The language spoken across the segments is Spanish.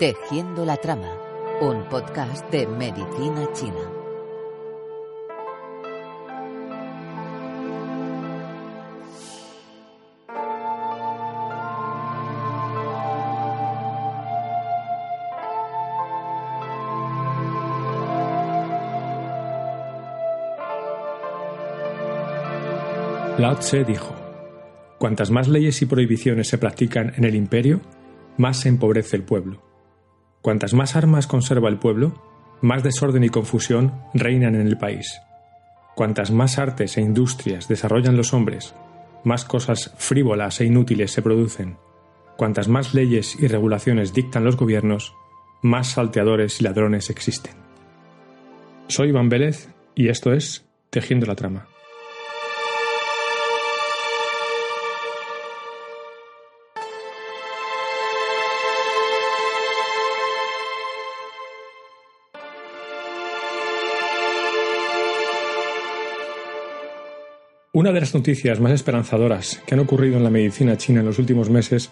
Tejiendo la Trama, un podcast de medicina china. Lao Tse dijo, Cuantas más leyes y prohibiciones se practican en el imperio, más se empobrece el pueblo. Cuantas más armas conserva el pueblo, más desorden y confusión reinan en el país. Cuantas más artes e industrias desarrollan los hombres, más cosas frívolas e inútiles se producen. Cuantas más leyes y regulaciones dictan los gobiernos, más salteadores y ladrones existen. Soy Iván Vélez y esto es Tejiendo la Trama. Una de las noticias más esperanzadoras que han ocurrido en la medicina china en los últimos meses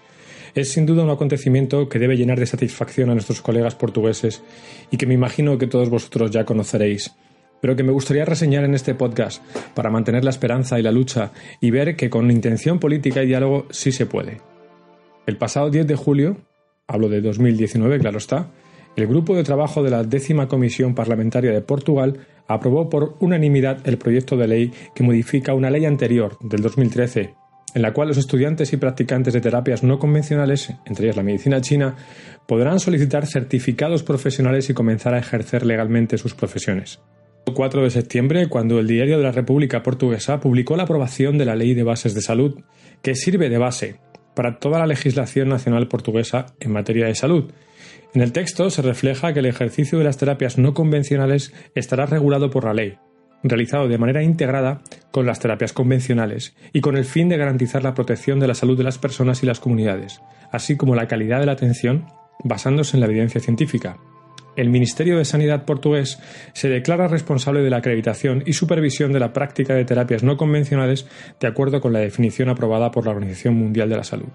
es sin duda un acontecimiento que debe llenar de satisfacción a nuestros colegas portugueses y que me imagino que todos vosotros ya conoceréis, pero que me gustaría reseñar en este podcast para mantener la esperanza y la lucha y ver que con intención política y diálogo sí se puede. El pasado 10 de julio, hablo de 2019, claro está, el grupo de trabajo de la décima Comisión Parlamentaria de Portugal aprobó por unanimidad el proyecto de ley que modifica una ley anterior, del 2013, en la cual los estudiantes y practicantes de terapias no convencionales, entre ellas la medicina china, podrán solicitar certificados profesionales y comenzar a ejercer legalmente sus profesiones. El 4 de septiembre, cuando el Diario de la República Portuguesa publicó la aprobación de la Ley de Bases de Salud, que sirve de base para toda la legislación nacional portuguesa en materia de salud, en el texto se refleja que el ejercicio de las terapias no convencionales estará regulado por la ley, realizado de manera integrada con las terapias convencionales y con el fin de garantizar la protección de la salud de las personas y las comunidades, así como la calidad de la atención basándose en la evidencia científica. El Ministerio de Sanidad portugués se declara responsable de la acreditación y supervisión de la práctica de terapias no convencionales de acuerdo con la definición aprobada por la Organización Mundial de la Salud.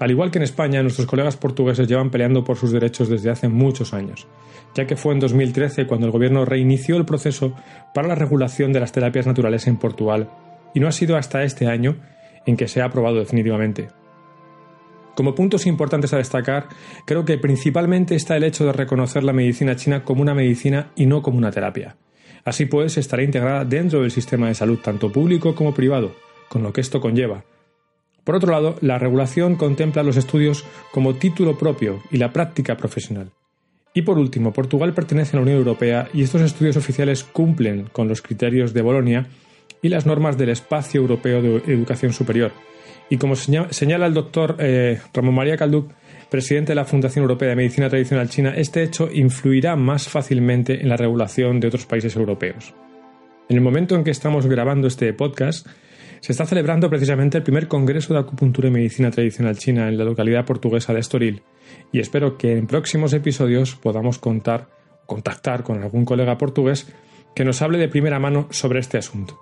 Al igual que en España, nuestros colegas portugueses llevan peleando por sus derechos desde hace muchos años, ya que fue en 2013 cuando el gobierno reinició el proceso para la regulación de las terapias naturales en Portugal, y no ha sido hasta este año en que se ha aprobado definitivamente. Como puntos importantes a destacar, creo que principalmente está el hecho de reconocer la medicina china como una medicina y no como una terapia. Así pues, estará integrada dentro del sistema de salud tanto público como privado, con lo que esto conlleva, por otro lado, la regulación contempla los estudios como título propio y la práctica profesional. Y por último, Portugal pertenece a la Unión Europea y estos estudios oficiales cumplen con los criterios de Bolonia y las normas del Espacio Europeo de Educación Superior. Y como señala el doctor eh, Ramón María Calduc, presidente de la Fundación Europea de Medicina Tradicional China, este hecho influirá más fácilmente en la regulación de otros países europeos. En el momento en que estamos grabando este podcast, se está celebrando precisamente el primer Congreso de Acupuntura y Medicina Tradicional China en la localidad portuguesa de Estoril y espero que en próximos episodios podamos contar contactar con algún colega portugués que nos hable de primera mano sobre este asunto.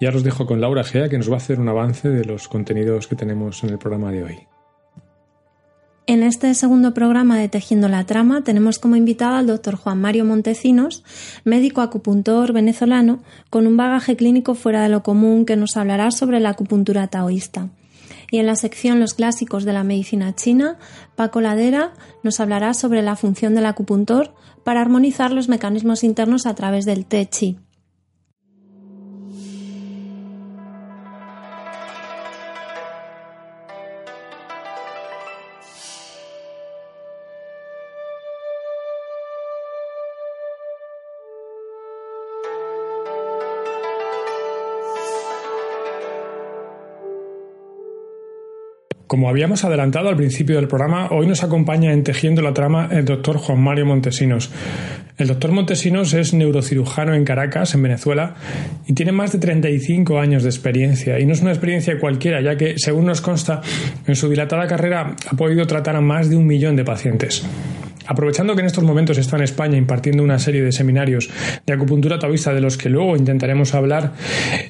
Ya os dejo con Laura Gea que nos va a hacer un avance de los contenidos que tenemos en el programa de hoy. En este segundo programa de Tejiendo la Trama tenemos como invitado al doctor Juan Mario Montecinos, médico acupuntor venezolano con un bagaje clínico fuera de lo común que nos hablará sobre la acupuntura taoísta. Y en la sección Los clásicos de la medicina china, Paco Ladera nos hablará sobre la función del acupuntor para armonizar los mecanismos internos a través del Tai Chi. Como habíamos adelantado al principio del programa, hoy nos acompaña en Tejiendo la Trama el doctor Juan Mario Montesinos. El doctor Montesinos es neurocirujano en Caracas, en Venezuela, y tiene más de 35 años de experiencia. Y no es una experiencia cualquiera, ya que, según nos consta, en su dilatada carrera ha podido tratar a más de un millón de pacientes. Aprovechando que en estos momentos está en España impartiendo una serie de seminarios de acupuntura taoísta de los que luego intentaremos hablar,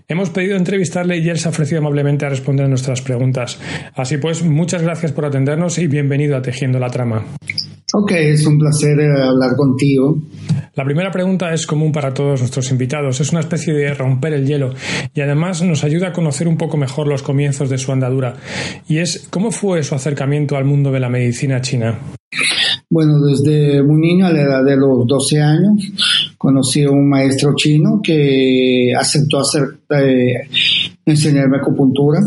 hemos pedido entrevistarle y él se ha ofrecido amablemente a responder a nuestras preguntas. Así pues, muchas gracias por atendernos y bienvenido a Tejiendo la Trama. Ok, es un placer eh, hablar contigo. La primera pregunta es común para todos nuestros invitados. Es una especie de romper el hielo y además nos ayuda a conocer un poco mejor los comienzos de su andadura. Y es, ¿cómo fue su acercamiento al mundo de la medicina china? Bueno, desde muy niño, a la edad de los 12 años, conocí a un maestro chino que aceptó eh, enseñarme acupuntura.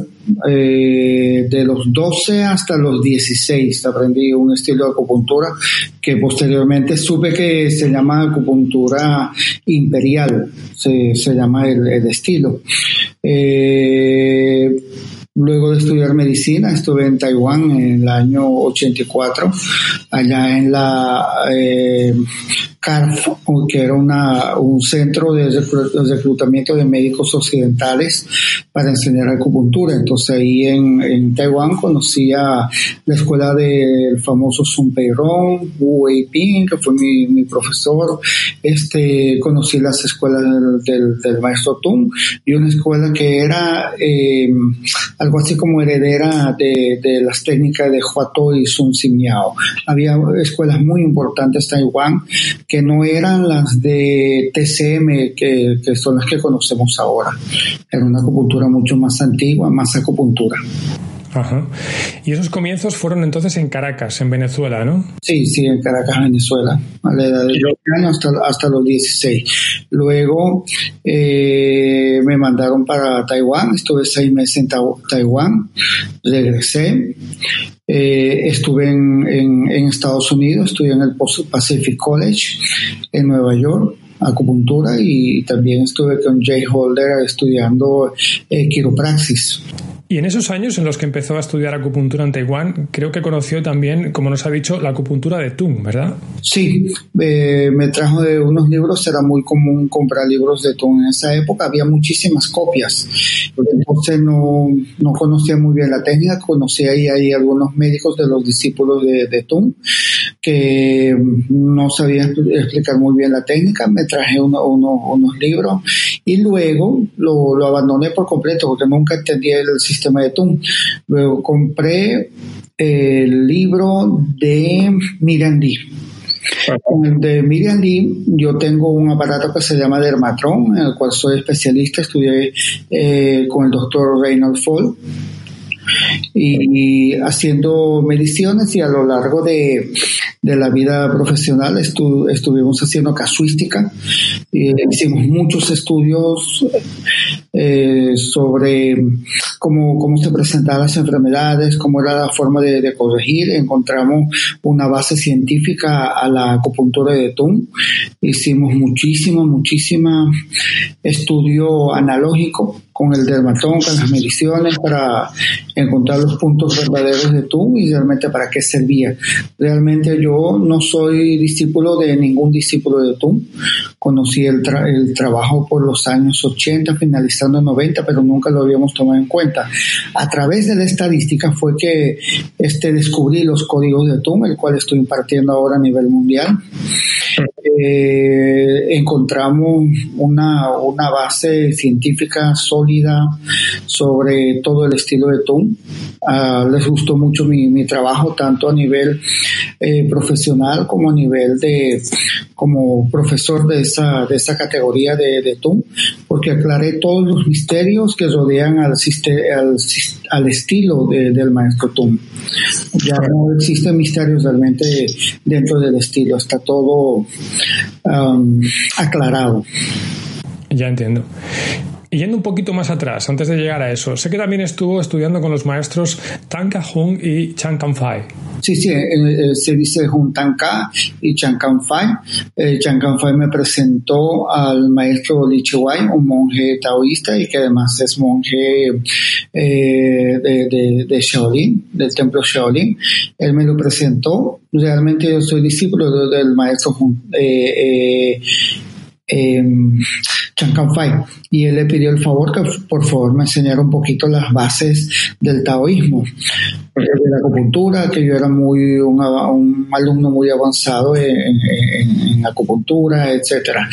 Eh, de los 12 hasta los 16 aprendí un estilo de acupuntura que posteriormente supe que se llama acupuntura imperial, se, llama el, estilo. Eh, Luego de estudiar medicina, estuve en Taiwán en el año 84, allá en la eh, que era una, un centro de reclutamiento de médicos occidentales para enseñar acupuntura. Entonces ahí en, en Taiwán conocí a la escuela del famoso Sun Pei Rong, Wu Weiping, que fue mi, mi, profesor. Este, conocí las escuelas del, del, maestro Tung y una escuela que era eh, algo así como heredera de, de las técnicas de Huato y Sun Miao. Había escuelas muy importantes en Taiwán que no eran las de TCM, que, que son las que conocemos ahora. Era una acupuntura mucho más antigua, más acupuntura. Ajá. Y esos comienzos fueron entonces en Caracas, en Venezuela, ¿no? Sí, sí, en Caracas, Venezuela, a la edad de 12 años hasta, hasta, los 16. Luego eh, me mandaron para Taiwán, estuve seis meses en Taiwán, regresé, eh, estuve en, en, en, Estados Unidos, estudié en el Pacific College en Nueva York acupuntura y también estuve con Jay Holder estudiando eh, quiropraxis. Y en esos años en los que empezó a estudiar acupuntura en Taiwán, creo que conoció también, como nos ha dicho, la acupuntura de Tung, ¿verdad? Sí, eh, me trajo de unos libros, era muy común comprar libros de Tung en esa época, había muchísimas copias, entonces no, no conocía muy bien la técnica, conocía ahí, ahí algunos médicos de los discípulos de, de Tung que no sabían explicar muy bien la técnica, me traje uno, unos libros y luego lo, lo abandoné por completo porque nunca entendí el sistema sistema de TUM. Luego compré el libro de Miriam Lee. Con el de Miriam Lee, yo tengo un aparato que se llama Dermatron, en el cual soy especialista, estudié eh, con el doctor Reynold Fall y haciendo mediciones y a lo largo de, de la vida profesional. Estuvimos haciendo casuística, hicimos muchos estudios eh, sobre cómo, cómo se presentaban las enfermedades, cómo era la forma de, corregir, encontramos una base científica a la acupuntura de Tung, hicimos muchísimo, muchísimo estudio analógico con el dermatón, con las mediciones para encontrar los puntos verdaderos de tú y realmente para qué servía. Realmente yo no soy discípulo de ningún discípulo de tú. Conocí el, el trabajo por los años 80, finalizando 90, pero nunca lo habíamos tomado en cuenta. A través de la estadística fue que este, descubrí los códigos de TUM, el cual estoy impartiendo ahora a nivel mundial. Eh, encontramos una, una base científica sólida sobre todo el estilo de Tung. Uh, les gustó mucho mi, mi, trabajo, tanto a nivel eh, profesional como a nivel de como profesor de esa, de esa categoría de, de TUM, porque aclaré todos los misterios que rodean al, al, al estilo de, del maestro TUM. Ya no existen misterios realmente dentro del estilo, está todo um, aclarado. Ya entiendo. Y yendo un poquito más atrás, antes de llegar a eso, sé que también estuvo estudiando con los maestros Tan Hung y Chan Fai. Sí, sí, eh, eh, se dice Hun Tan Ka y Chan Fai. Eh, Chan Fai me presentó al maestro Li Wai, un monje taoísta y que además es monje eh, de, de, de, Shaolin, del templo Shaolin. Él me lo presentó. Realmente yo soy discípulo del maestro Hun, eh, eh, Fai y él le pidió el favor que por favor me enseñara un poquito las bases del taoísmo, de la acupuntura, que yo era muy un, alumno muy avanzado en acupuntura, etcétera.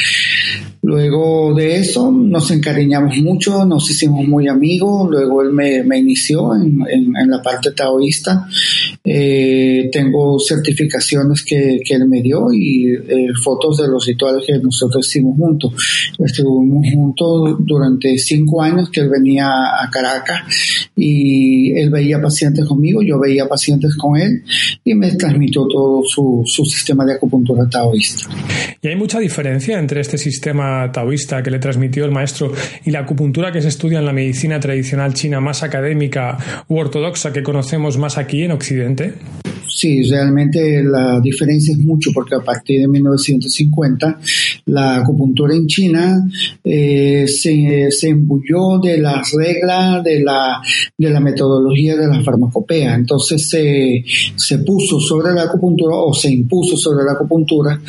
Luego de eso nos encariñamos mucho, nos hicimos muy amigos, luego él me, me inició en, en, la parte taoísta. Eh, tengo certificaciones que, que, él me dio y eh, fotos de los rituales que nosotros hicimos juntos. Estuvimos juntos durante cinco años que él venía a Caracas y él veía pacientes conmigo, yo veía pacientes con él y me transmitió todo su, su sistema de acupuntura taoísta. ¿Y hay mucha diferencia entre este sistema taoísta que le transmitió el maestro y la acupuntura que se estudia en la medicina tradicional china más académica u ortodoxa que conocemos más aquí en Occidente? Sí, realmente la diferencia es mucho porque a partir de 1950 la acupuntura en China eh, se, se embulló de las reglas de la, de la metodología de la farmacopea. Entonces se, se puso sobre la acupuntura o se impuso sobre la acupuntura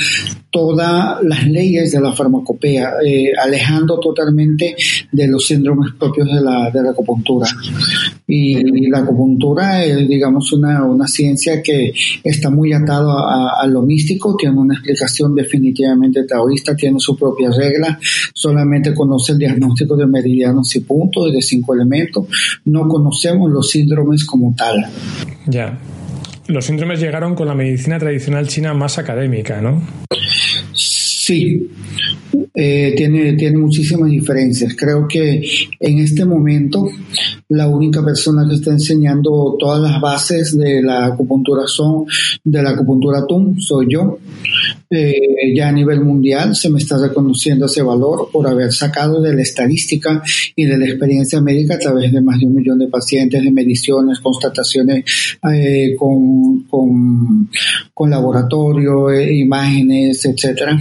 todas las leyes de la farmacopea, eh, alejando totalmente de los síndromes propios de la, de la acupuntura. Y, la acupuntura es, digamos, una, una ciencia que está muy atada a, lo místico, tiene una explicación definitivamente taoísta, tiene su propia regla, solamente conoce el diagnóstico de meridianos y puntos, de cinco elementos, no conocemos los síndromes como tal. Ya. Los síndromes llegaron con la medicina tradicional china más académica, ¿no? Sí, eh, tiene, tiene muchísimas diferencias. Creo que en este momento la única persona que está enseñando todas las bases de la acupuntura son de la acupuntura TUM, soy yo. Eh, ya a nivel mundial se me está reconociendo ese valor por haber sacado de la estadística y de la experiencia médica a través de más de un millón de pacientes, de mediciones, constataciones eh, con, con, laboratorio, imágenes, etcétera.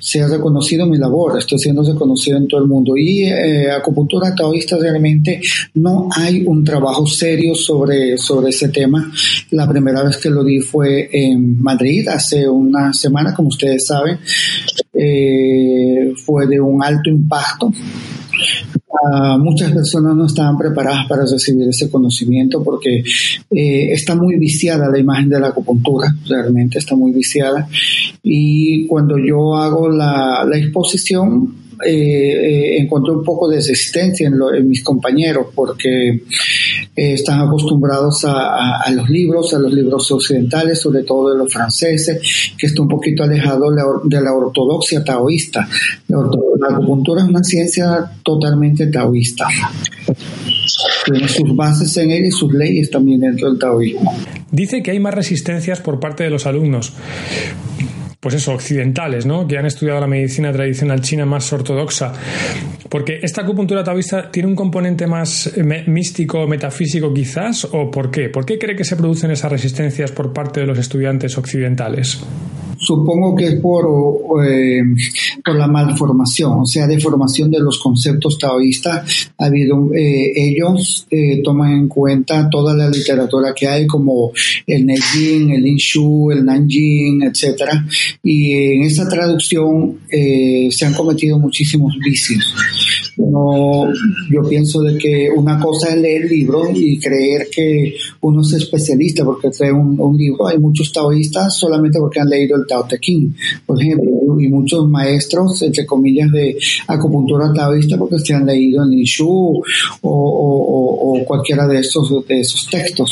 Se ha reconocido mi labor, estoy siendo reconocido en todo el mundo. Y eh, acupuntura taoísta realmente no hay un trabajo serio sobre, sobre ese tema. La primera vez que lo di fue en Madrid, hace una semana, como ustedes saben. Eh, fue de un alto impacto. Uh, muchas personas no estaban preparadas para recibir ese conocimiento porque eh, está muy viciada la imagen de la acupuntura, realmente está muy viciada. Y cuando yo hago la, la exposición, eh, encontré un poco de resistencia en, mis compañeros porque eh, están acostumbrados a, los libros, a los libros occidentales, sobre todo de los franceses, que está un poquito alejado de la, ortodoxia taoísta. La, acupuntura es una ciencia totalmente taoísta. Tiene sus bases en él y sus leyes también dentro del taoísmo. Dice que hay más resistencias por parte de los alumnos pues eso, occidentales, ¿no? Que han estudiado la medicina tradicional china más ortodoxa. Porque esta acupuntura taoísta tiene un componente más eh, místico, metafísico quizás, o por qué? ¿Por qué cree que se producen esas resistencias por parte de los estudiantes occidentales? Supongo que es por, eh, por la malformación, o sea, deformación de los conceptos taoístas. Ha habido, eh, ellos eh, toman en cuenta toda la literatura que hay, como el Neijing, el Inshu, el Nanjing, etcétera, y en esa traducción se han cometido muchísimos vicios. No, yo pienso de que una cosa es leer el libro y creer que uno es especialista porque trae un, un libro. Hay muchos taoístas solamente porque han leído el Tao Te Ching, por ejemplo, y muchos maestros, entre comillas, de acupuntura taoísta porque se han leído en Ishu o, o, o, cualquiera de esos, de esos textos.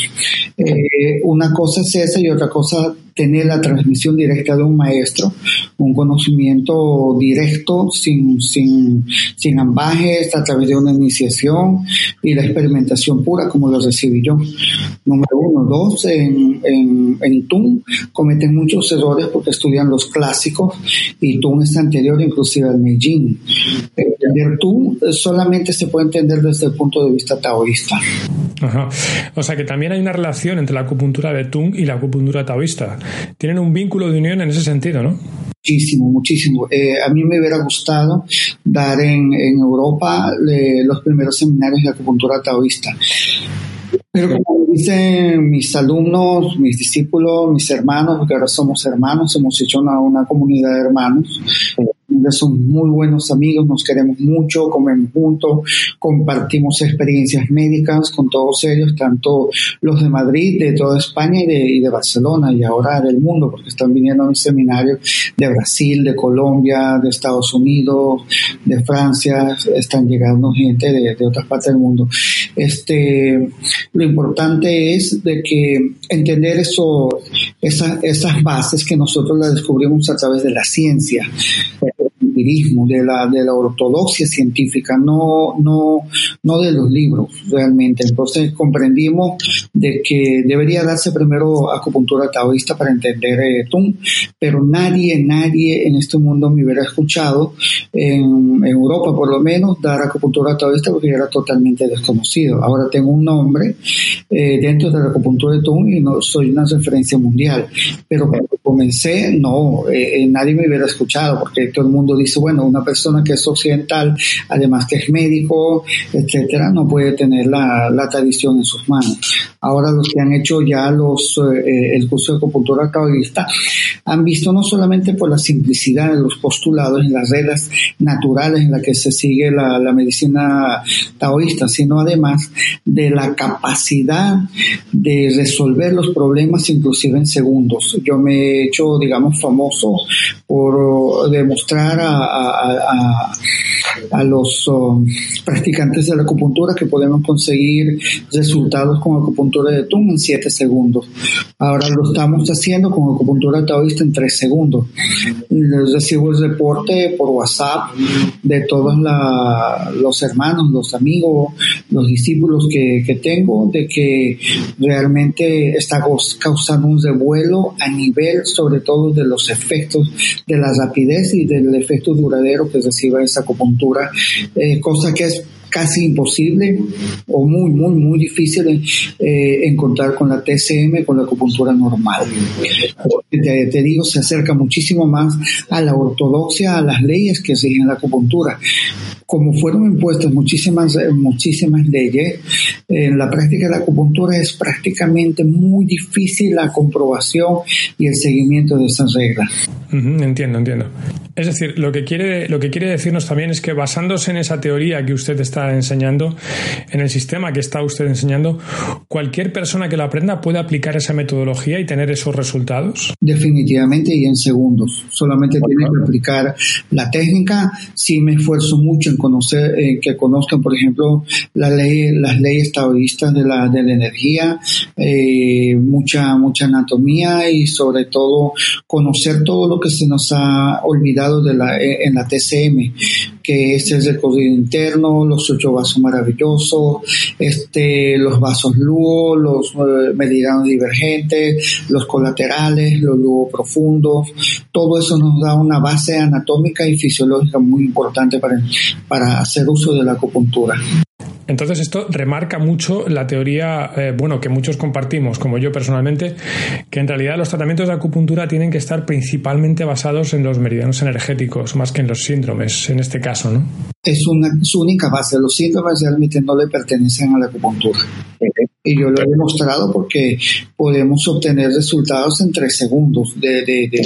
Eh, una cosa es esa y otra cosa tener la transmisión directa de un maestro, un conocimiento directo, sin, sin, sin ambajes, a través de una iniciación y la experimentación pura como lo recibí yo. Número uno. Dos, en, en, en TUN cometen muchos errores porque estudian los clásicos y TUN es anterior inclusive al Meijing. Entender TUN solamente se puede entender desde el punto de vista taoísta. Ajá. O sea que también hay una relación entre la acupuntura de Tung y la acupuntura taoísta. Tienen un vínculo de unión en ese sentido, ¿no? Muchísimo, muchísimo. Eh, a mí me hubiera gustado dar en, en Europa eh, los primeros seminarios de acupuntura taoísta. Pero como dicen mis alumnos, mis discípulos, mis hermanos, porque ahora somos hermanos, hemos hecho una, una comunidad de hermanos, familia son muy buenos amigos, nos queremos mucho, comemos juntos, compartimos experiencias médicas con todos ellos, tanto los de Madrid, de toda España y de, Barcelona y ahora del mundo, porque están viniendo a mi seminario de Brasil, de Colombia, de Estados Unidos, de Francia, están llegando gente de, de otras partes del mundo. Este, lo importante es de que entender eso, esa, esas bases que nosotros las descubrimos a través de la ciencia, de la, de la ortodoxia científica, no, no, no de los libros realmente. Entonces comprendimos de que debería darse primero acupuntura taoísta para entender eh, TUM, pero nadie, nadie en este mundo me hubiera escuchado, en, Europa por lo menos, dar acupuntura taoísta porque era totalmente desconocido. Ahora tengo un nombre eh, dentro de la acupuntura de TUM y no soy una referencia mundial, pero cuando comencé, no, eh, nadie me hubiera escuchado porque todo el mundo dice, bueno, una persona que es occidental, además que es médico, etcétera, no puede tener la, tradición en sus manos. Ahora los que han hecho ya los eh, el curso de acupuntura taoísta han visto no solamente por la simplicidad de los postulados y las reglas naturales en las que se sigue la, la medicina taoísta, sino además de la capacidad de resolver los problemas inclusive en segundos. Yo me he hecho, digamos, famoso por demostrar a, 啊啊啊啊 a, los um, practicantes de la acupuntura que podemos conseguir resultados con acupuntura de TUM en 7 segundos. Ahora lo estamos haciendo con acupuntura taoísta en 3 segundos. Recibo el reporte por WhatsApp de todos los hermanos, los amigos, los discípulos que, que tengo, de que realmente está causando un revuelo a nivel sobre todo de los efectos de la rapidez y del efecto duradero que reciba esa acupuntura, eh, cosa que es casi imposible o muy, muy, muy difícil eh, encontrar con la TCM, con la acupuntura normal. Te, te, digo, se acerca muchísimo más a la ortodoxia, a las leyes que siguen la acupuntura como fueron impuestas muchísimas, eh, muchísimas leyes, en la práctica de la acupuntura es prácticamente muy difícil la comprobación y el seguimiento de esas reglas. entiendo, entiendo. Es decir, lo que, quiere, lo que quiere decirnos también es que basándose en esa teoría que usted está enseñando, en el sistema que está usted enseñando, cualquier persona que lo aprenda puede aplicar esa metodología y tener esos resultados. Definitivamente y en segundos. Solamente tiene que aplicar la técnica. Si me esfuerzo mucho conocer, eh, que conozcan, por ejemplo, las leyes taoístas de la, de la energía, eh, mucha, mucha anatomía y sobre todo conocer todo lo que se nos ha olvidado de la, eh, en la TCM, que es el recorrido interno, los ocho vasos maravillosos, este, los vasos luo, los meridianos divergentes, los colaterales, los luo profundos, todo eso nos da una base anatómica y fisiológica muy importante para, para hacer uso de la acupuntura. Entonces esto remarca mucho la teoría, eh, bueno, que muchos compartimos, como yo personalmente, que en realidad los tratamientos de acupuntura tienen que estar principalmente basados en los meridianos energéticos, más que en los síndromes, en este caso, ¿no? Es una, su única base. Los síndromes realmente no le pertenecen a la acupuntura. Y yo lo he demostrado porque podemos obtener resultados en tres segundos de, de, de,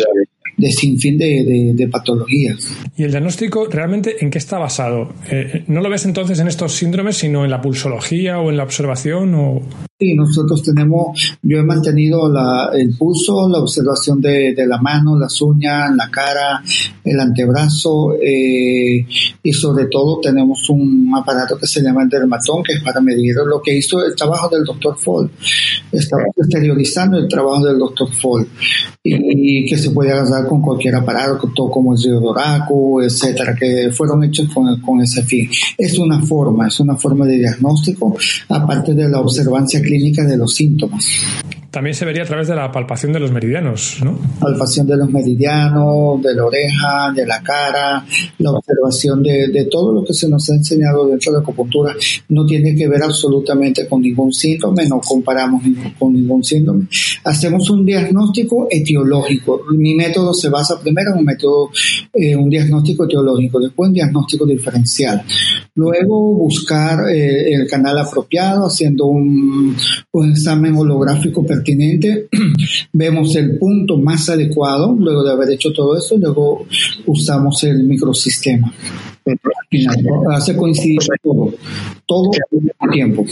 de sinfín de, de, patologías. ¿Y el diagnóstico realmente en qué está basado? Eh, ¿No lo ves entonces en estos síndromes, sino en la pulsología o en la observación? O... Sí, nosotros tenemos, yo he mantenido la, el pulso, la observación de, de, la mano, las uñas, la cara, el antebrazo eh, y sobre todo tenemos un aparato que se llama el dermatón que es para medir lo que hizo el trabajo del doctor Fall. Estamos exteriorizando el trabajo del doctor Fall y, que se puede agarrar con cualquier aparato, todo como el Doraco, etcétera, que fueron hechos con, con ese fin. Es una forma, es una forma de diagnóstico aparte de la observancia clínica de los síntomas. También se vería a través de la palpación de los meridianos, ¿no? Palpación de los meridianos, de la oreja, de la cara, la observación de, de todo lo que se nos ha enseñado dentro de la acupuntura no tiene que ver absolutamente con ningún síntoma, no comparamos con ningún síntoma. Hacemos un diagnóstico etiológico. Mi método se basa primero en un método, eh, un diagnóstico etiológico, después un diagnóstico diferencial. Luego buscar eh, el canal apropiado haciendo un, un examen holográfico pertinente, vemos el punto más adecuado luego de haber hecho todo eso, luego usamos el microsistema. Hace coincidir todo, todo al tiempo.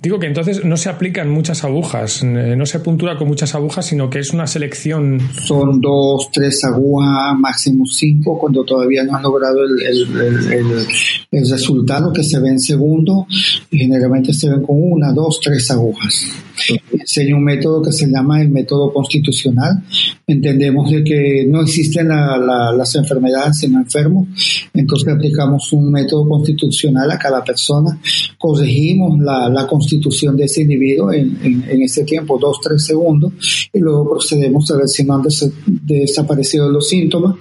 Digo que entonces no se aplican muchas agujas, eh, no se puntura con muchas agujas, sino que es una selección. Son dos, tres agujas, máximo cinco, cuando todavía no han logrado el, el, el, el resultado que se ve en segundo. Generalmente se ven con una, dos, tres agujas. Enseña un método que se llama el método constitucional. Entendemos de que no existen la, la, las enfermedades sino enfermos, entonces aplicamos un método constitucional a cada persona, corregimos la, la constitución de ese individuo en, en, ese tiempo, dos, tres segundos, y luego procedemos a ver si no han des desaparecido los síntomas,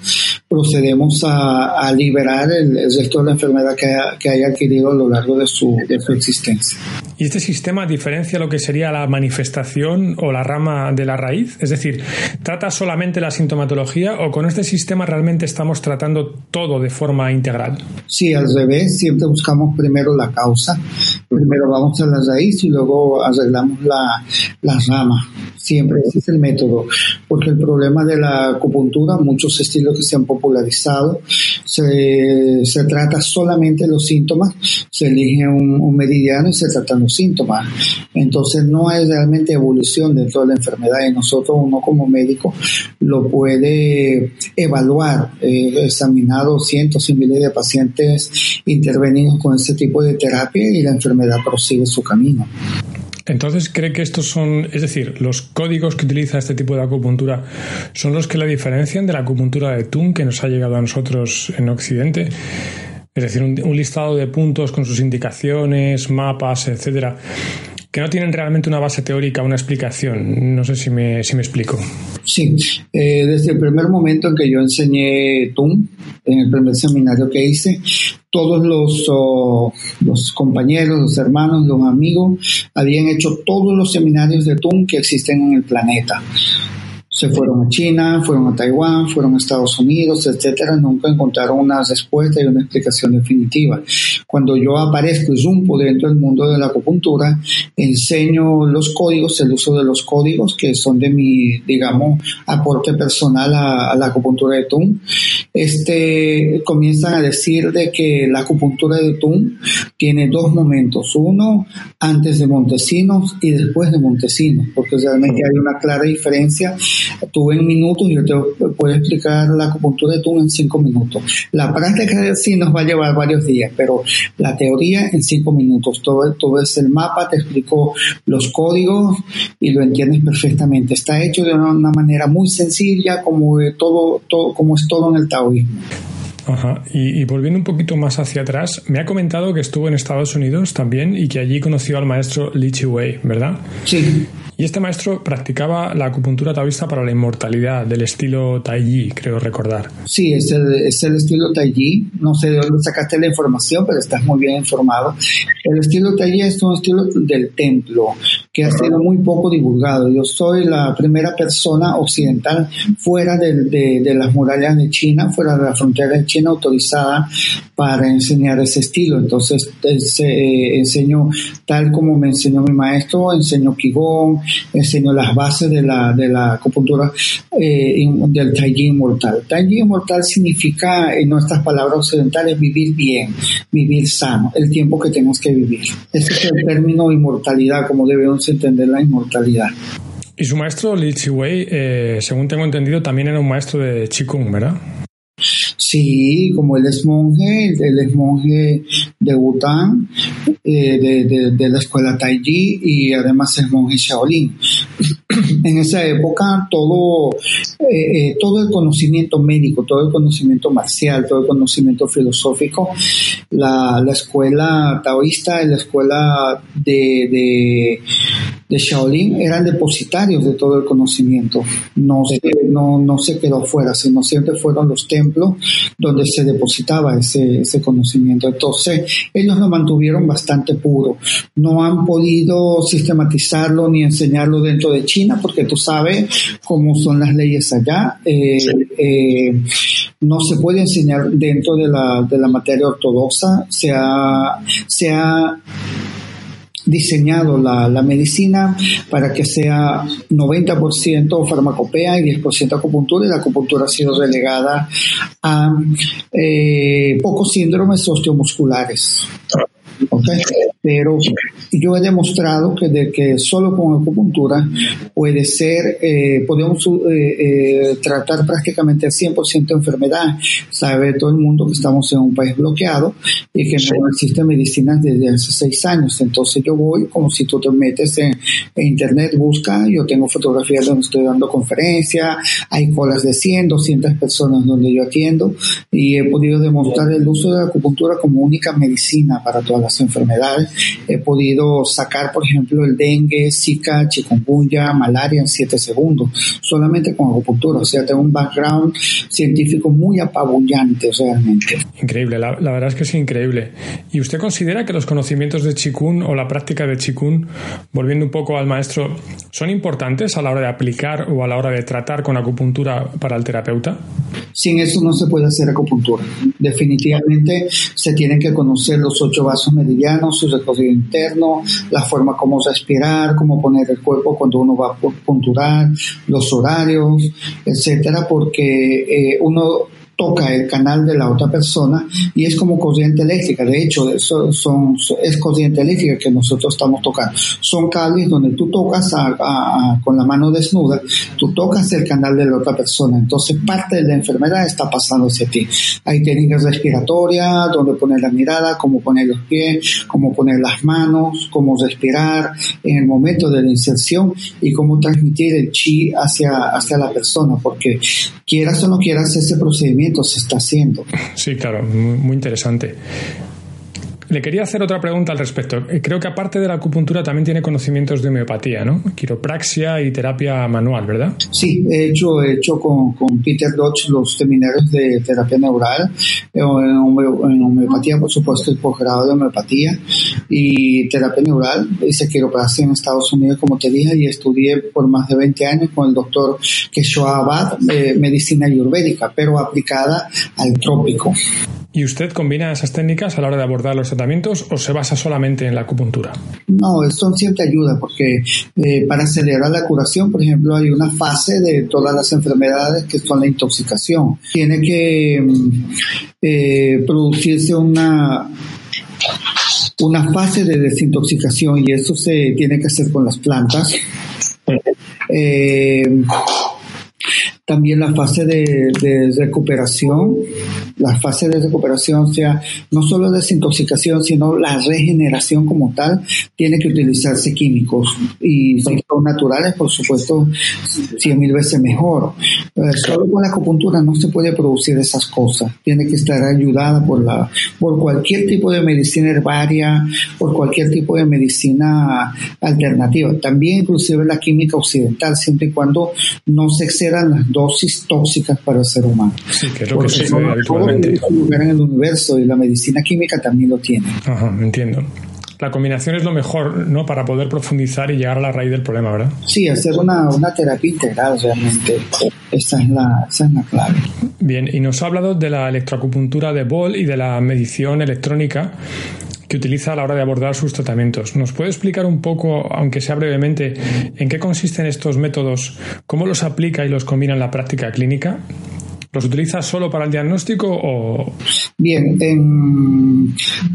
procedemos a, liberar el, resto de la enfermedad que haya, que haya adquirido a lo largo de su, de su existencia. ¿Y este sistema diferencia lo que sería la manifestación o la rama de la raíz? Es decir, ¿trata solamente la sintomatología o con este sistema realmente estamos tratando todo de forma integral? Sí, al revés, siempre buscamos primero la causa, primero vamos a la raíz y luego arreglamos la, la rama. Siempre ese es el método, porque el problema de la acupuntura, muchos estilos que se han popularizado, se, se trata solamente los síntomas, se elige un, un meridiano y se tratan síntomas. Entonces no hay realmente evolución dentro de la enfermedad y nosotros uno como médico lo puede evaluar, eh, examinado cientos y miles de pacientes intervenidos con este tipo de terapia y la enfermedad prosigue su camino. Entonces, ¿cree que estos son, es decir, los códigos que utiliza este tipo de acupuntura son los que la diferencian de la acupuntura de Thun que nos ha llegado a nosotros en Occidente? Es decir, un, listado de puntos con sus indicaciones, mapas, etcétera que no tienen realmente una base teórica, una explicación. No sé si me, si me explico. Sí, eh, desde el primer momento en que yo enseñé TUM, en el primer seminario que hice, todos los, los compañeros, los hermanos, los amigos habían hecho todos los seminarios de TUM que existen en el planeta se fueron a China, fueron a Taiwán, fueron a Estados Unidos, etcétera, nunca encontraron una respuesta y una explicación definitiva. Cuando yo aparezco y rumpo dentro del mundo de la acupuntura, enseño los códigos, el uso de los códigos que son de mi, digamos, aporte personal a, a la acupuntura de Tum. Este, comienzan a decir de que la acupuntura de Tum tiene dos momentos, uno antes de Montesinos y después de Montesinos, porque realmente hay una clara diferencia tú en minutos, yo te puedo explicar la acupuntura de tú en cinco minutos. La práctica sí nos va a llevar varios días, pero la teoría en cinco minutos. Todo, todo es el mapa, te explico los códigos y lo entiendes perfectamente. Está hecho de una, una manera muy sencilla, como todo, todo, como es todo en el taoísmo. Ajá. Y, y, volviendo un poquito más hacia atrás, me ha comentado que estuvo en Estados Unidos también y que allí conoció al maestro Li Wei, ¿verdad? Sí. Y este maestro practicaba la acupuntura taoísta para la inmortalidad, del estilo Taiji, creo recordar. Sí, es el, es el estilo Taiji. No sé de dónde sacaste la información, pero estás muy bien informado. El estilo Taiji es un estilo del templo que ha sido muy poco divulgado. Yo soy la primera persona occidental fuera de, de, las murallas de China, fuera de la frontera de China, autorizada para enseñar ese estilo. Entonces, eh, enseño tal como me enseñó mi maestro, enseño Qigong, enseño las bases de la, de la acupuntura eh, del Taiji inmortal. Taiji inmortal significa, en nuestras palabras occidentales, vivir bien, vivir sano, el tiempo que tenemos que vivir. Ese es el término inmortalidad, como entender la inmortalidad. Y su maestro Li Chiwei, eh, según tengo entendido, también era un maestro de Qigong, ¿verdad? Sí, como él es monje, él es monje de Bután, eh, de, de, de, la escuela Taiji y además es monje Shaolin. En esa época todo, eh, todo el conocimiento médico, todo el conocimiento marcial, todo el conocimiento filosófico, la, la escuela taoísta y la escuela de, de, de, Shaolin eran depositarios de todo el conocimiento. No se, no, no se quedó fuera, sino siempre fueron los templos donde se depositaba ese, ese conocimiento. Entonces, ellos lo mantuvieron bastante puro. No han podido sistematizarlo ni enseñarlo dentro de China, porque tú sabes cómo son las leyes allá. Eh, sí. eh, no se puede enseñar dentro de la, de la materia ortodoxa. Se ha, se ha diseñado la, la, medicina para que sea 90% farmacopea y 10% acupuntura y la acupuntura ha sido relegada a eh, pocos síndromes osteomusculares. Pero yo he demostrado que, de que solo con acupuntura puede ser, eh, podemos eh, eh, tratar prácticamente el 100% de enfermedad. Sabe todo el mundo que estamos en un país bloqueado y que no existe medicina desde hace seis años. Entonces yo voy, como si tú te metes en, internet, busca, yo tengo fotografías donde estoy dando conferencias, hay colas de 100, 200 personas donde yo atiendo y he podido demostrar el uso de la acupuntura como única medicina para todas las enfermedades. He podido sacar, por ejemplo, el dengue, zika, chikungunya, malaria en 7 segundos, solamente con acupuntura. O sea, tengo un background científico muy apabullante realmente. Increíble, la, verdad es que es increíble. ¿Y usted considera que los conocimientos de Chikun o la práctica de Chikun, volviendo un poco al maestro, son importantes a la hora de aplicar o a la hora de tratar con acupuntura para el terapeuta? Sin eso no se puede hacer acupuntura. Definitivamente se tienen que conocer los ocho vasos meridianos, su recorrido interno, la forma como respirar, cómo poner el cuerpo cuando uno va a punturar, los horarios, etcétera, porque eh, uno toca el canal de la otra persona y es como corriente eléctrica. De hecho, eso son, es corriente eléctrica que nosotros estamos tocando. Son cables donde tú tocas con la mano desnuda, tú tocas el canal de la otra persona. Entonces, parte de la enfermedad está pasando hacia ti. Hay técnicas respiratorias, donde poner la mirada, cómo poner los pies, cómo poner las manos, cómo respirar en el momento de la inserción y cómo transmitir el chi hacia, hacia la persona. Porque quieras o no quieras, ese procedimiento Sí, claro, muy, interesante. Le quería hacer otra pregunta al respecto. Eh, creo que aparte de la acupuntura también tiene conocimientos de homeopatía, ¿no? Quiropraxia y terapia manual, ¿verdad? Sí, he hecho, he hecho con, con Peter Dodge los seminarios de terapia neural, eh, en homeopatía, por supuesto, el posgrado de homeopatía y terapia neural. Hice quiropraxia en Estados Unidos, como te dije, y estudié por más de 20 años con el doctor Keshua Abad, eh, medicina ayurvédica, pero aplicada al trópico. ¿Y usted combina esas técnicas a la hora de abordar los tratamientos o se basa solamente en la acupuntura? No, son siempre ayuda porque eh, para acelerar la curación, por ejemplo, hay una fase de todas las enfermedades que son la intoxicación. Tiene que mm, eh, producirse una una fase de desintoxicación y eso se tiene que hacer con las plantas. Eh, también la fase de, recuperación, la fase de recuperación, o sea, no solo desintoxicación, sino la regeneración como tal, tiene que utilizarse químicos y son naturales, por supuesto, cien mil veces mejor. Eh, solo con la acupuntura no se puede producir esas cosas, tiene que estar ayudada por la, por cualquier tipo de medicina herbaria, por cualquier tipo de medicina alternativa. También inclusive la química occidental, siempre y cuando no se excedan las dosis tóxicas para el ser humano. Sí, que es lo que sucede habitualmente. lugar en el universo y la medicina química también lo tiene. Ajá, entiendo la combinación es lo mejor, ¿no? Para poder profundizar y llegar a la raíz del problema, ¿verdad? Sí, hacer una, una terapia integral realmente. Esa es, la, esa es la clave. Bien, y nos ha hablado de la electroacupuntura de Boll y de la medición electrónica que utiliza a la hora de abordar sus tratamientos. ¿Nos puede explicar un poco, aunque sea brevemente, en qué consisten estos métodos, cómo los aplica y los combina en la práctica clínica? ¿Los utiliza solo para el diagnóstico o...? Bien,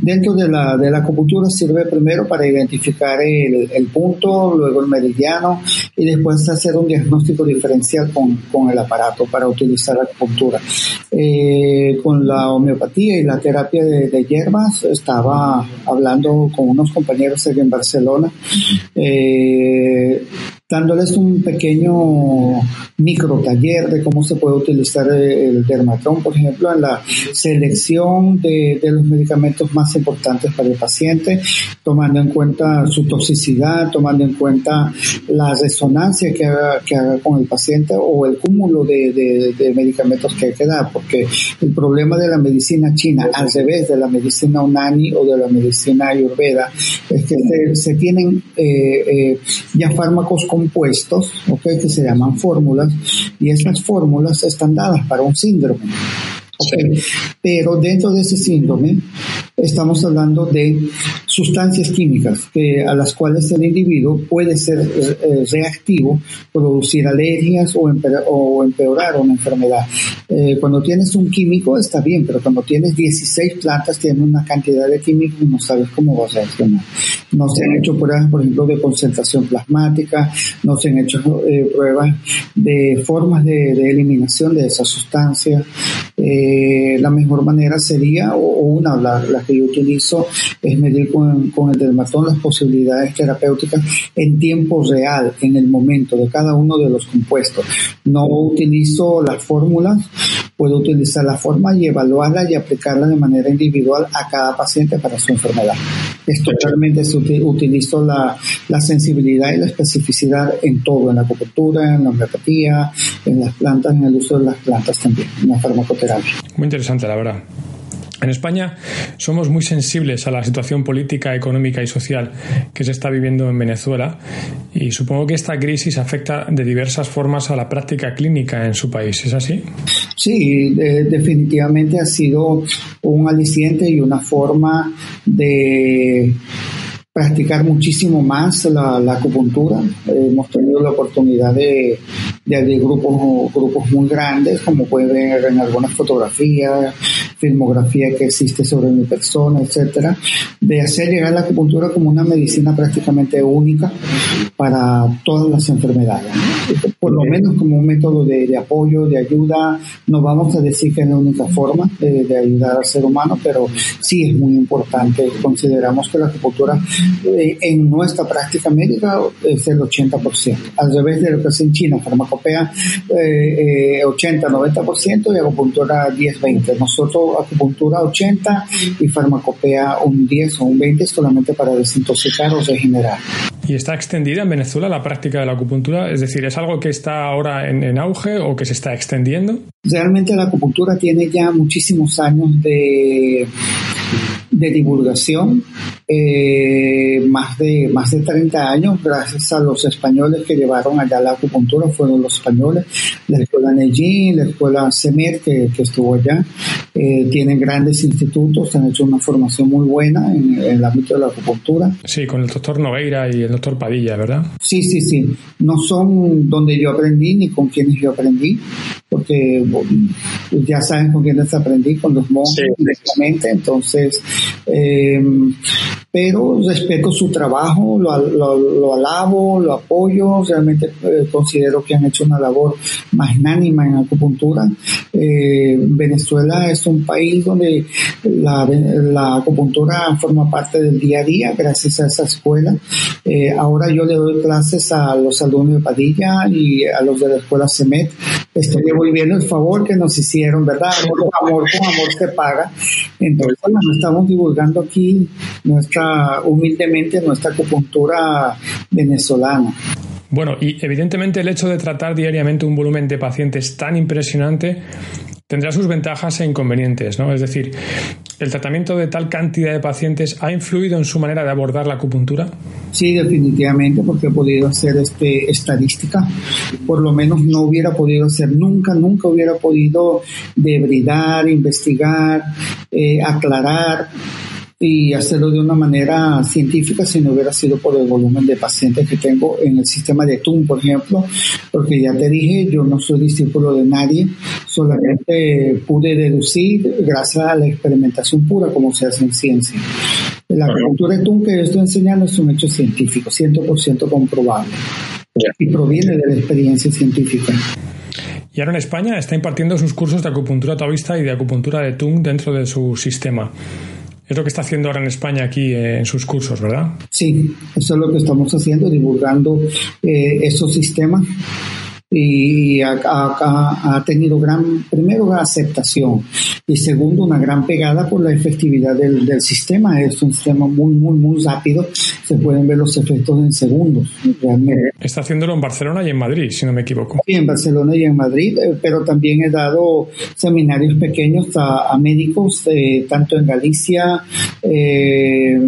dentro de la, de la acupuntura sirve primero para identificar el, punto, luego el meridiano y después hacer un diagnóstico diferencial con, con el aparato para utilizar la acupuntura. Eh, con la homeopatía y la terapia de, de, hierbas estaba hablando con unos compañeros aquí en Barcelona. Eh, dándoles un pequeño micro taller de cómo se puede utilizar el dermatón, por ejemplo, en la selección de, los medicamentos más importantes para el paciente, tomando en cuenta su toxicidad, tomando en cuenta la resonancia que haga, que haga con el paciente o el cúmulo de, medicamentos que hay que dar, porque el problema de la medicina china, al revés de la medicina unani o de la medicina ayurveda, es que se, tienen eh, eh, ya fármacos como compuestos, okay, que se llaman fórmulas, y esas fórmulas están dadas para un síndrome. Pero dentro de ese síndrome estamos hablando de sustancias químicas a las cuales el individuo puede ser eh, reactivo, producir alergias o, empeorar una enfermedad. Eh, cuando tienes un químico está bien, pero cuando tienes 16 plantas tienen una cantidad de químicos y no sabes cómo vas a reaccionar. No se han hecho pruebas, por ejemplo, de concentración plasmática, no se han hecho eh, pruebas de formas de, eliminación de esa sustancia. la mejor manera sería, o, una, la, la que yo utilizo es medir con, con el dermatón las posibilidades terapéuticas en tiempo real, en el momento de cada uno de los compuestos. No utilizo las fórmulas, puedo utilizar la forma y evaluarla y aplicarla de manera individual a cada paciente para su enfermedad. Esto realmente utilizo la, la sensibilidad y la especificidad en todo, en la acupuntura, en la homeopatía, en las plantas, en el uso de las plantas también, en la farmacoterapia. Muy interesante, la verdad. En España somos muy sensibles a la situación política, económica y social que se está viviendo en Venezuela y supongo que esta crisis afecta de diversas formas a la práctica clínica en su país. ¿Es así? Sí, definitivamente ha sido un aliciente y una forma de practicar muchísimo más la, acupuntura. hemos tenido la oportunidad de, de abrir grupos, grupos muy grandes, como pueden ver en algunas fotografías, filmografía que existe sobre mi persona, etcétera, de hacer llegar la acupuntura como una medicina prácticamente única para todas las enfermedades. Por lo menos como un método de, apoyo, de ayuda. No vamos a decir que es la única forma de, ayudar al ser humano, pero sí es muy importante. Consideramos que la acupuntura eh, en nuestra práctica médica es el 80%. Al revés de lo que es en China, farmacopea 80-90% eh, y acupuntura 10-20%. Nosotros acupuntura 80 y farmacopea un 10 o un 20 solamente para desintoxicar o regenerar. ¿Y está extendida en Venezuela la práctica de la acupuntura? Es decir, ¿es algo que está ahora en, auge o que se está extendiendo? Realmente la acupuntura tiene ya muchísimos años de, de divulgación, eh, más, de, más de 30 años, gracias a los españoles que llevaron allá la acupuntura, fueron los españoles, la escuela Neji, la escuela Semer que, que estuvo allá, eh, tienen grandes institutos, han hecho una formación muy buena en, el ámbito de la acupuntura. Sí, con el doctor Nogueira y el doctor Padilla, ¿verdad? Sí, sí, sí. No son donde yo aprendí ni con quienes yo aprendí, porque ya saben con quiénes aprendí, con los monjes directamente, entonces, eh, pero respeto su trabajo, lo, lo, alabo, lo apoyo, realmente eh, considero que han hecho una labor magnánima en acupuntura. Venezuela es un país donde la, acupuntura forma parte del día a día gracias a esa escuela. Eh, ahora yo le doy clases a los alumnos de Padilla y a los de la escuela CEMET. Estoy devolviendo el favor que nos hicieron, ¿verdad? Amor, amor con amor se paga. Entonces, bueno, estamos divulgando aquí nuestra, humildemente, nuestra acupuntura venezolana. Bueno, y evidentemente el hecho de tratar diariamente un volumen de pacientes tan impresionante tendrá sus ventajas e inconvenientes, ¿no? Es decir, ¿el tratamiento de tal cantidad de pacientes ha influido en su manera de abordar la acupuntura? Sí, definitivamente, porque he podido hacer este, estadística. Por lo menos no hubiera podido hacer nunca, nunca hubiera podido debridar, investigar, eh, aclarar y hacerlo de una manera científica si no hubiera sido por el volumen de pacientes que tengo en el sistema de TUM, por ejemplo, porque ya te dije, yo no soy discípulo de nadie, solamente pude deducir gracias a la experimentación pura como se hace en ciencia. La cultura de TUM que yo estoy enseñando es un hecho científico, 100% comprobable, y proviene de la experiencia científica. Y ahora en España está impartiendo sus cursos de acupuntura taoísta y de acupuntura de Tung dentro de su sistema. Es lo que está haciendo ahora en España aquí eh, en sus cursos, ¿verdad? Sí, eso es lo que estamos haciendo, divulgando eh, esos sistemas y ha, ha, tenido gran, primero, aceptación y segundo, una gran pegada por la efectividad del, del, sistema. Es un sistema muy, muy, muy rápido. Se pueden ver los efectos en segundos, realmente. Está haciéndolo en Barcelona y en Madrid, si no me equivoco. Sí, en Barcelona y en Madrid, eh, pero también he dado seminarios pequeños a, a médicos, eh, tanto en Galicia, eh,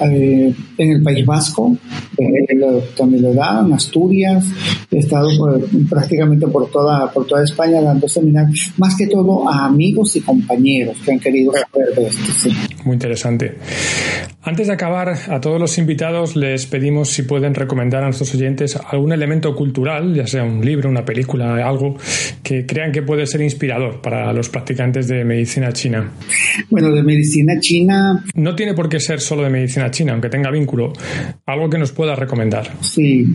eh, en el País Vasco, también lo da, en Asturias, he estado pues, prácticamente por toda, por toda España dando seminarios, más que todo a amigos y compañeros que han querido saber de esto. Muy interesante. Antes de acabar, a todos los invitados les pedimos si pueden recomendar a nuestros oyentes algún elemento cultural, ya sea un libro, una película, algo que crean que puede ser inspirador para los practicantes de medicina china. Bueno, de medicina china. No tiene por qué ser solo de medicina china, aunque tenga vínculo. Algo que nos pueda recomendar. Sí.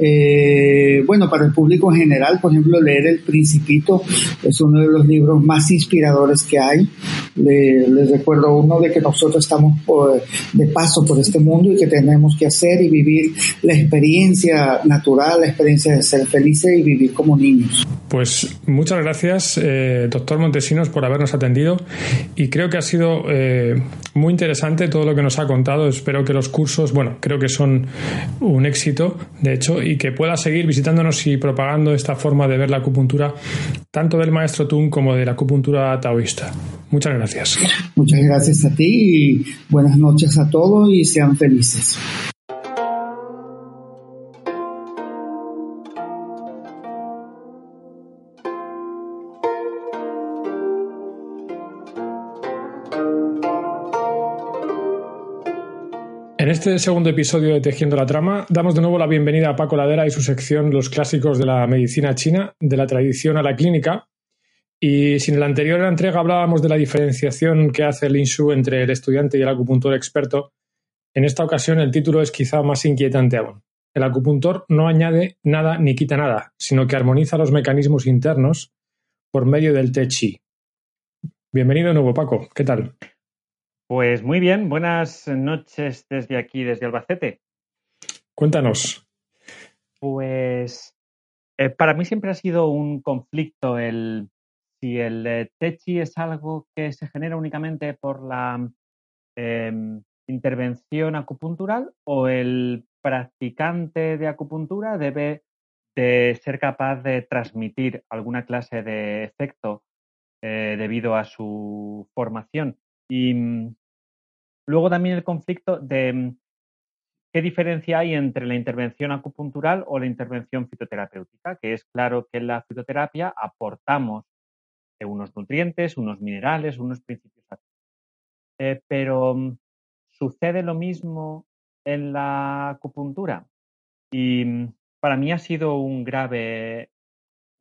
Eh, bueno, para el público en general, por ejemplo, leer El Principito es uno de los libros más inspiradores que hay. Les recuerdo uno de que nosotros estamos de paso por este mundo y que tenemos que hacer y vivir la experiencia natural, la experiencia de ser felices y vivir como niños. Pues muchas gracias, eh, doctor Montesinos, por habernos atendido y creo que ha sido eh, muy interesante todo lo que nos ha contado. Espero que los cursos, bueno, creo que son un éxito, de hecho, y que pueda seguir visitándonos y propagando esta forma de ver la acupuntura, tanto del maestro Tung como de la acupuntura taoísta. Muchas gracias. Muchas gracias a ti y buenas noches a todos y sean felices. En este segundo episodio de Tejiendo la Trama, damos de nuevo la bienvenida a Paco Ladera y su sección Los clásicos de la medicina china, de la tradición a la clínica. Y si en la anterior entrega hablábamos de la diferenciación que hace el INSU entre el estudiante y el acupuntor experto, en esta ocasión el título es quizá más inquietante aún. El acupuntor no añade nada ni quita nada, sino que armoniza los mecanismos internos por medio del Te Chi. Bienvenido de nuevo, Paco. ¿Qué tal? Pues muy bien, buenas noches desde aquí, desde Albacete. Cuéntanos. Pues eh, para mí siempre ha sido un conflicto el si el eh, techi es algo que se genera únicamente por la em, intervención acupuntural o el practicante de acupuntura debe de ser capaz de transmitir alguna clase de efecto eh, debido a su formación. Y mm, luego también el conflicto de mm, qué diferencia hay entre la intervención acupuntural o la intervención fitoterapéutica, que es claro que en la fitoterapia aportamos eh, unos nutrientes, unos minerales, unos principios. Eh, pero mm, sucede lo mismo en la acupuntura. Y para mí ha sido un grave,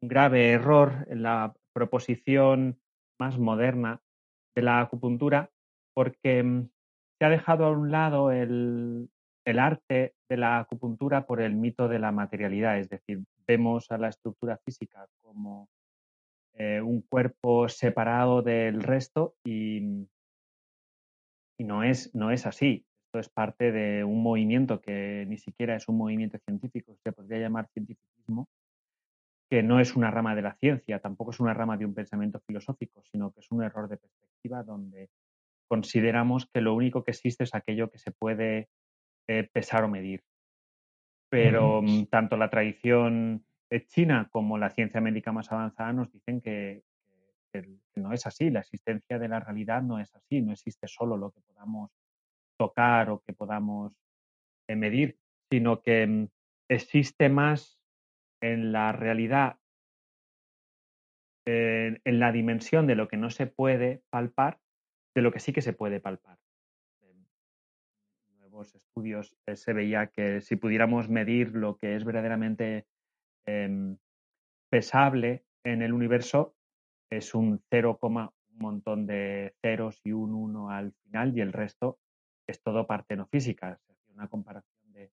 un grave error en la proposición más moderna de la acupuntura porque mm, se ha dejado a un lado el, arte de la acupuntura por el mito de la materialidad, es decir, vemos a la estructura física como eh, un cuerpo separado del resto y, y no, es, no es así. Esto es parte de un movimiento que ni siquiera es un movimiento científico, se podría llamar cientificismo, que no es una rama de la ciencia, tampoco es una rama de un pensamiento filosófico, sino que es un error de perspectiva donde consideramos que lo único que existe es aquello que se puede eh, pesar o medir. Pero mm, tanto la tradición china como la ciencia médica más avanzada nos dicen que, no es así, la existencia de la realidad no es así, no existe solo lo que podamos tocar o que podamos eh, medir, sino que mm, existe más en la realidad, en la dimensión de lo que no se puede palpar, de lo que sí que se puede palpar. En nuevos estudios eh, se veía que si pudiéramos medir lo que es verdaderamente em, pesable en el universo, es un 0, un montón de ceros y un 1 al final y el resto es todo parte no física. una comparación de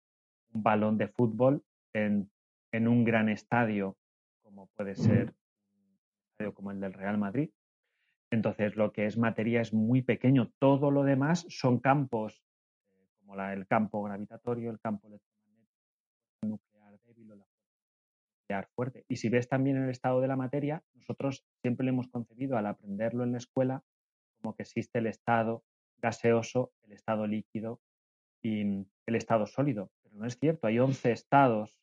un balón de fútbol en en un gran estadio, como puede ser un estadio como el del Real Madrid. Entonces, lo que es materia es muy pequeño. Todo lo demás son campos, eh, como la, el campo gravitatorio, el campo electromagnético, la nuclear débil o la nuclear fuerte. Y si ves también el estado de la materia, nosotros siempre le hemos concebido al aprenderlo en la escuela como que existe el estado gaseoso, el estado líquido y el estado sólido. Pero no es cierto, hay 11 estados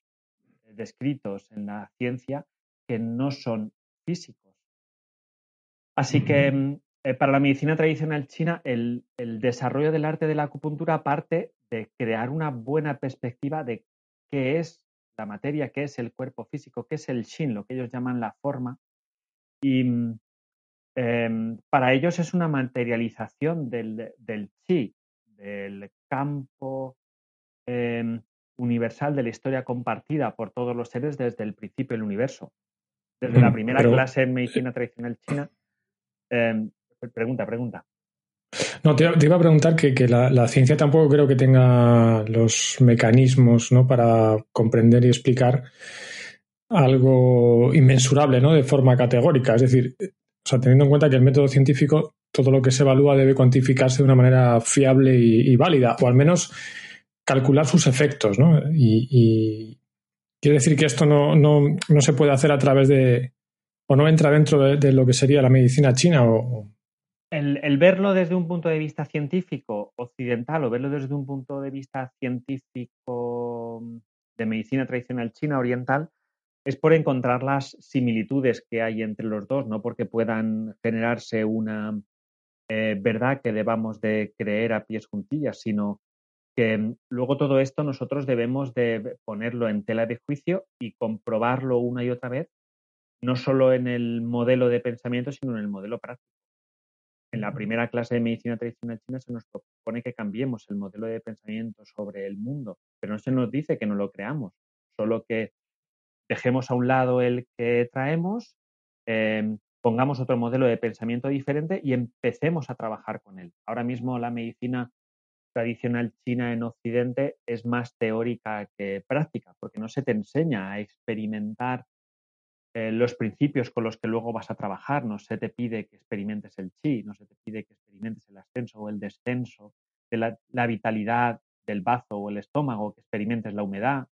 descritos en la ciencia que no son físicos. Así que mm, eh, para la medicina tradicional china, el, desarrollo del arte de la acupuntura parte de crear una buena perspectiva de qué es la materia, qué es el cuerpo físico, qué es el shin, lo que ellos llaman la forma. Y em, para ellos es una materialización del, del chi, del campo em, universal de la historia compartida por todos los seres desde el principio del universo. Desde la primera clase en medicina tradicional china. Em, pregunta, pregunta. No, te, iba a preguntar que, la, ciencia tampoco creo que tenga los mecanismos ¿no? para comprender y explicar algo inmensurable, ¿no? De forma categórica. Es decir, o sea, teniendo en cuenta que el método científico, todo lo que se evalúa debe cuantificarse de una manera fiable y, válida, o al menos calcular sus efectos, ¿no? Y, quiere decir que esto no, no, no, se puede hacer a través de, o no entra dentro de, lo que sería la medicina china o, el, verlo desde un punto de vista científico occidental o verlo desde un punto de vista científico mm, de medicina tradicional china oriental es por encontrar las similitudes que hay entre los dos, no porque puedan generarse una eh, verdad que debamos de creer a pies juntillas, sino que luego todo esto nosotros debemos de ponerlo en tela de juicio y comprobarlo una y otra vez, no solo en el modelo de pensamiento, sino en el modelo práctico en la primera clase de medicina tradicional china se nos propone que cambiemos el modelo de pensamiento sobre el mundo, pero no se nos dice que no lo creamos, solo que dejemos a un lado el que traemos, em, pongamos otro modelo de pensamiento diferente y empecemos a trabajar con él. Ahora mismo la medicina tradicional china en Occidente es más teórica que práctica, porque no se te enseña a experimentar eh, los principios con los que luego vas a trabajar. No se te pide que experimentes el chi, no se te pide que experimentes el ascenso o el descenso de la, vitalidad del bazo o el estómago, que experimentes la humedad.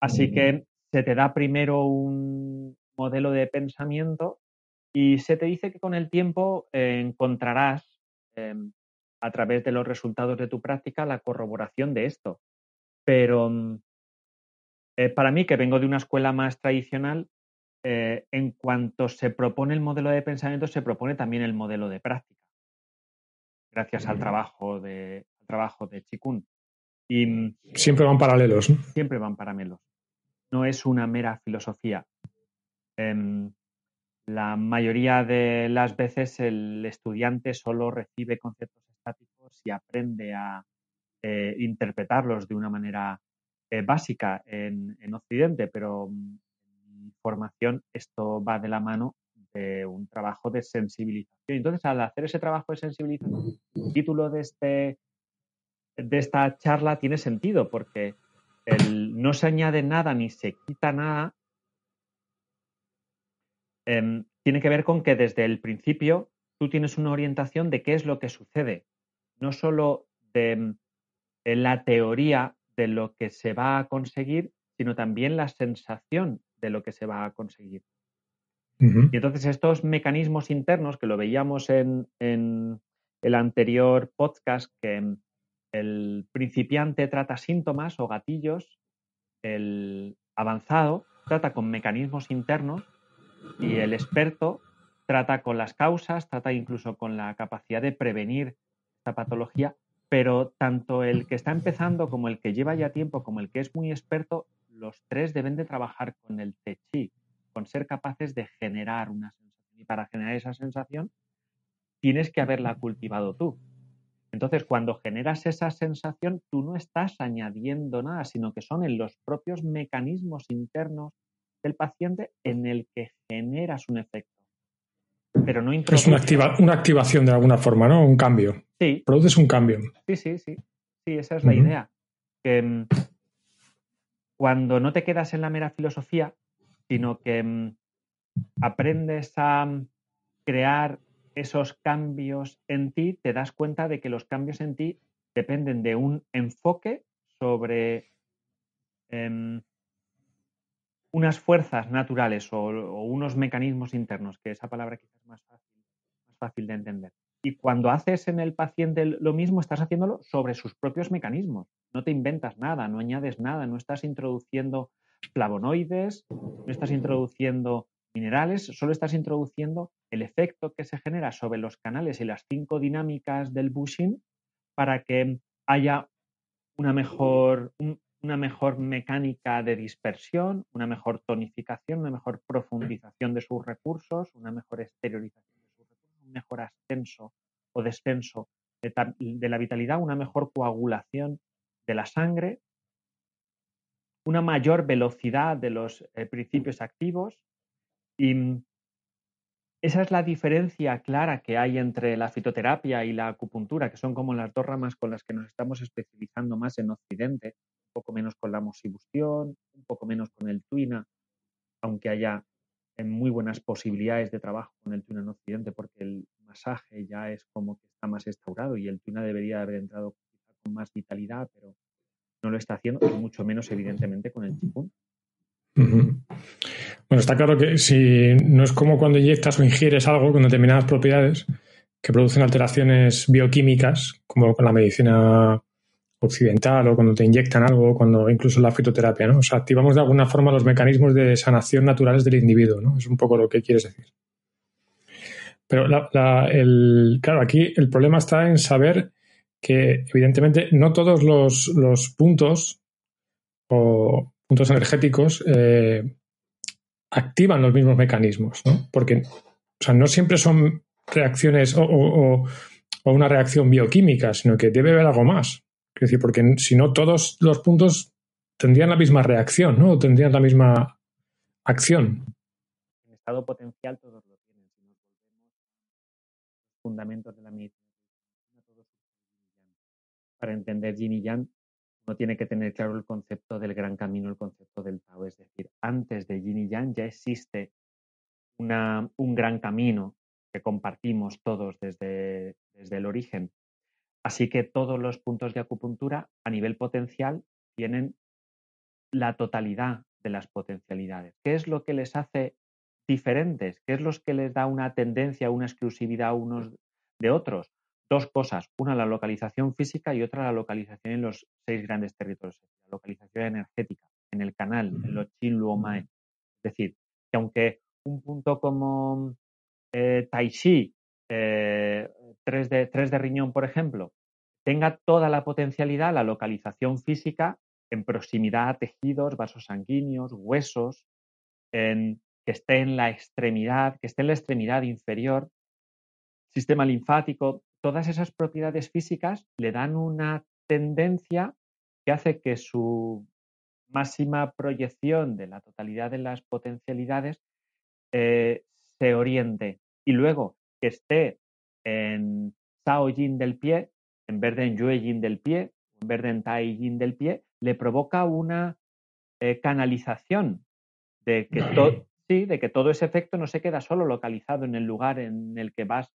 Así que se te da primero un modelo de pensamiento y se te dice que con el tiempo eh, encontrarás em, a través de los resultados de tu práctica la corroboración de esto. Pero mm, eh, para mí, que vengo de una escuela más tradicional, eh, en cuanto se propone el modelo de pensamiento, se propone también el modelo de práctica, gracias al trabajo de, trabajo de Chikun. Y, mm, siempre van paralelos. Siempre van paralelos. No es una mera filosofía. Em, la mayoría de las veces el estudiante solo recibe conceptos estáticos y aprende a eh, interpretarlos de una manera eh, básica en, en, Occidente, pero mm, formación, esto va de la mano de un trabajo de sensibilización. Entonces, al hacer ese trabajo de sensibilización, el título de, este, de esta charla tiene sentido porque el, no se añade nada ni se quita nada. Em, tiene que ver con que desde el principio tú tienes una orientación de qué es lo que sucede, no solo de la teoría de lo que se va a conseguir, sino también la sensación de lo que se va a conseguir. Y entonces estos mecanismos internos que lo veíamos en, el anterior podcast, que el principiante trata síntomas o gatillos, el avanzado trata con mecanismos internos y el experto trata con las causas, trata incluso con la capacidad de prevenir esta patología, pero tanto el que está empezando como el que lleva ya tiempo, como el que es muy experto, los tres deben de trabajar con el te chi, con ser capaces de generar una sensación. Y para generar esa sensación tienes que haberla cultivado tú. Entonces, cuando generas esa sensación, tú no estás añadiendo nada, sino que son en los propios mecanismos internos del paciente en el que generas un efecto. Pero no Es una, una activación de alguna forma, ¿no? Un cambio. Sí. Produces un cambio. Sí, sí, sí. Sí, esa es la idea. Que mm, cuando no te quedas en la mera filosofía, sino que mm, aprendes a mm, crear esos cambios en ti, te das cuenta de que los cambios en ti dependen de un enfoque sobre em, unas fuerzas naturales o, unos mecanismos internos, que esa palabra quizás es más fácil de entender. Y cuando haces en el paciente lo mismo, estás haciéndolo sobre sus propios mecanismos. No te inventas nada, no añades nada, no estás introduciendo flavonoides, no estás introduciendo minerales, solo estás introduciendo el efecto que se genera sobre los canales y las cinco dinámicas del bushing para que haya una mejor, una mejor mecánica de dispersión, una mejor tonificación, una mejor profundización de sus recursos, una mejor exteriorización de sus recursos, un mejor ascenso o descenso de, la vitalidad, una mejor coagulación de la sangre, una mayor velocidad de los eh, principios activos. Y mm, esa es la diferencia clara que hay entre la fitoterapia y la acupuntura, que son como las dos ramas con las que nos estamos especializando más en Occidente, poco menos con la mosibustión, un poco menos con el tuina, aunque haya eh, muy buenas posibilidades de trabajo con el tuina en Occidente, porque el masaje ya es como que está más instaurado y el tuina debería haber entrado con más vitalidad, pero no lo está haciendo, y mucho menos evidentemente con el chikun. Bueno, está claro que si no es como cuando inyectas o ingieres algo con determinadas propiedades que producen alteraciones bioquímicas, como con la medicina occidental o cuando te inyectan algo, cuando incluso la fitoterapia, ¿no? O activamos de alguna forma los mecanismos de sanación naturales del individuo, ¿no? Es un poco lo que quieres decir. Pero el, claro, aquí el problema está en saber que evidentemente no todos los, los puntos o puntos energéticos eh, activan los mismos mecanismos, ¿no? Porque o sea, no siempre son reacciones o, una reacción bioquímica, sino que debe haber algo más. Es decir, porque si no, todos los puntos tendrían la misma reacción, ¿no? Tendrían la misma acción. En estado potencial todos lo tienen. Si nos los fundamentos de la medicina, para entender Yin y Yang, uno tiene que tener claro el concepto del gran camino, el concepto del Tao. Es decir, antes de Yin y Yang ya existe un gran camino que compartimos todos desde, desde el origen. Así que todos los puntos de acupuntura a nivel potencial tienen la totalidad de las potencialidades. ¿Qué es lo que les hace diferentes? ¿Qué es lo que les da una tendencia, una exclusividad unos de otros? dos cosas. Una, la localización física y otra, la localización en los seis grandes territorios. La localización energética, en el canal, en los Chin Luomae. Es decir, que aunque un punto como eh, Tai Chi, 3 eh, de, de riñón, por ejemplo, tenga toda la potencialidad, la localización física en proximidad a tejidos, vasos sanguíneos, huesos, que esté en la extremidad, que esté en la extremidad inferior, sistema linfático, todas esas propiedades físicas le dan una tendencia que hace que su máxima proyección de la totalidad de las potencialidades eh, se oriente. Y luego que esté en Sao Yin del pie, en vez de en Yue Yin del pie, en vez de en Tai Yin del pie, le provoca una eh, canalización de que, sí, de que todo ese efecto no se queda solo localizado en el lugar en el que vas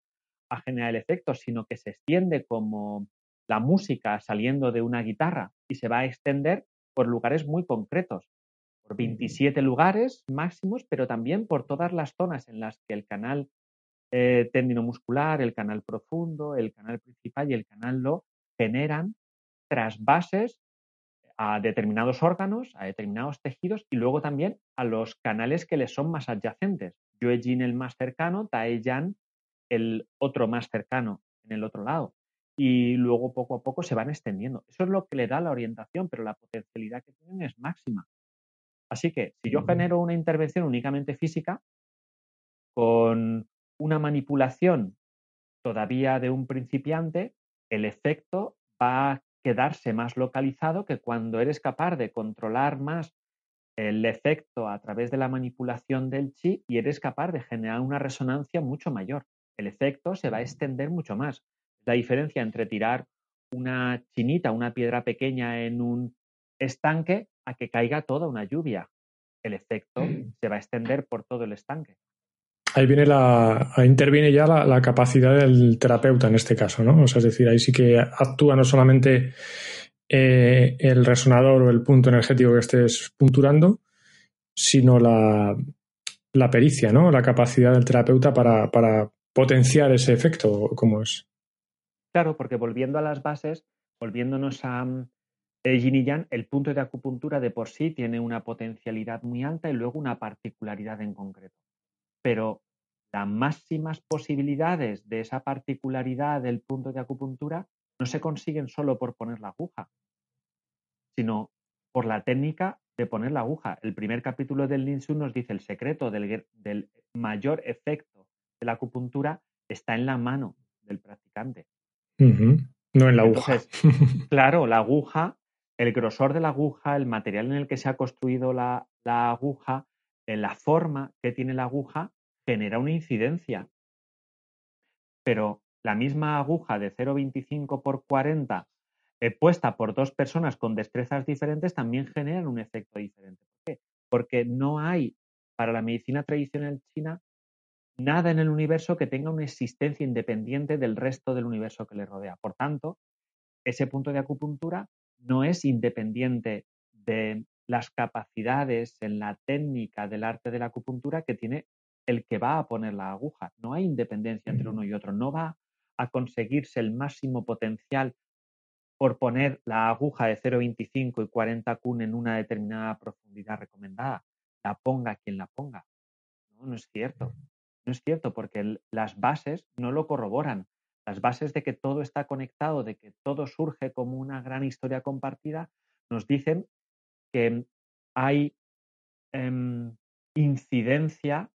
a generar el efecto, sino que se extiende como la música saliendo de una guitarra y se va a extender por lugares muy concretos, por 27 lugares máximos, pero también por todas las zonas en las que el canal eh, muscular, el canal profundo, el canal principal y el canal lo generan trasvases a determinados órganos, a determinados tejidos y luego también a los canales que les son más adyacentes. Jin el más cercano, Taeyan el otro más cercano en el otro lado. Y luego poco a poco se van extendiendo. Eso es lo que le da la orientación, pero la potencialidad que tienen es máxima. Así que si yo genero una intervención únicamente física, con una manipulación todavía de un principiante, el efecto va a quedarse más localizado que cuando eres capaz de controlar más el efecto a través de la manipulación del chi y eres capaz de generar una resonancia mucho mayor el efecto se va a extender mucho más. La diferencia entre tirar una chinita, una piedra pequeña en un estanque, a que caiga toda una lluvia. El efecto mm. se va a extender por todo el estanque. Ahí viene la, interviene ya la, capacidad del terapeuta en este caso, ¿no? O sea, es decir, ahí sí que actúa no solamente eh, el resonador o el punto energético que estés punturando, sino la, pericia, ¿no? La capacidad del terapeuta para, para potenciar ese efecto? ¿Cómo es? Claro, porque volviendo a las bases, volviéndonos a eh, Yin y Yang, el punto de acupuntura de por sí tiene una potencialidad muy alta y luego una particularidad en concreto. Pero las máximas posibilidades de esa particularidad del punto de acupuntura no se consiguen solo por poner la aguja, sino por la técnica de poner la aguja. El primer capítulo del Linsu nos dice el secreto del, mayor efecto de la acupuntura está en la mano del practicante. No en la aguja. claro, la aguja, el grosor de la aguja, el material en el que se ha construido la, la aguja, en la forma que tiene la aguja, genera una incidencia. Pero la misma aguja de 0,25 por 40 eh, puesta por dos personas con destrezas diferentes también generan un efecto diferente. ¿Por qué? Porque no hay para la medicina tradicional china nada en el universo que tenga una existencia independiente del resto del universo que le rodea. Por tanto, ese punto de acupuntura no es independiente de las capacidades en la técnica del arte de la acupuntura que tiene el que va a poner la aguja. No hay independencia entre uno y otro. No va a conseguirse el máximo potencial por poner la aguja de 0,25 y 40 kun en una determinada profundidad recomendada. La ponga quien la ponga. No, no es cierto. No es cierto porque las bases no lo corroboran. Las bases de que todo está conectado, de que todo surge como una gran historia compartida, nos dicen que hay em, incidencia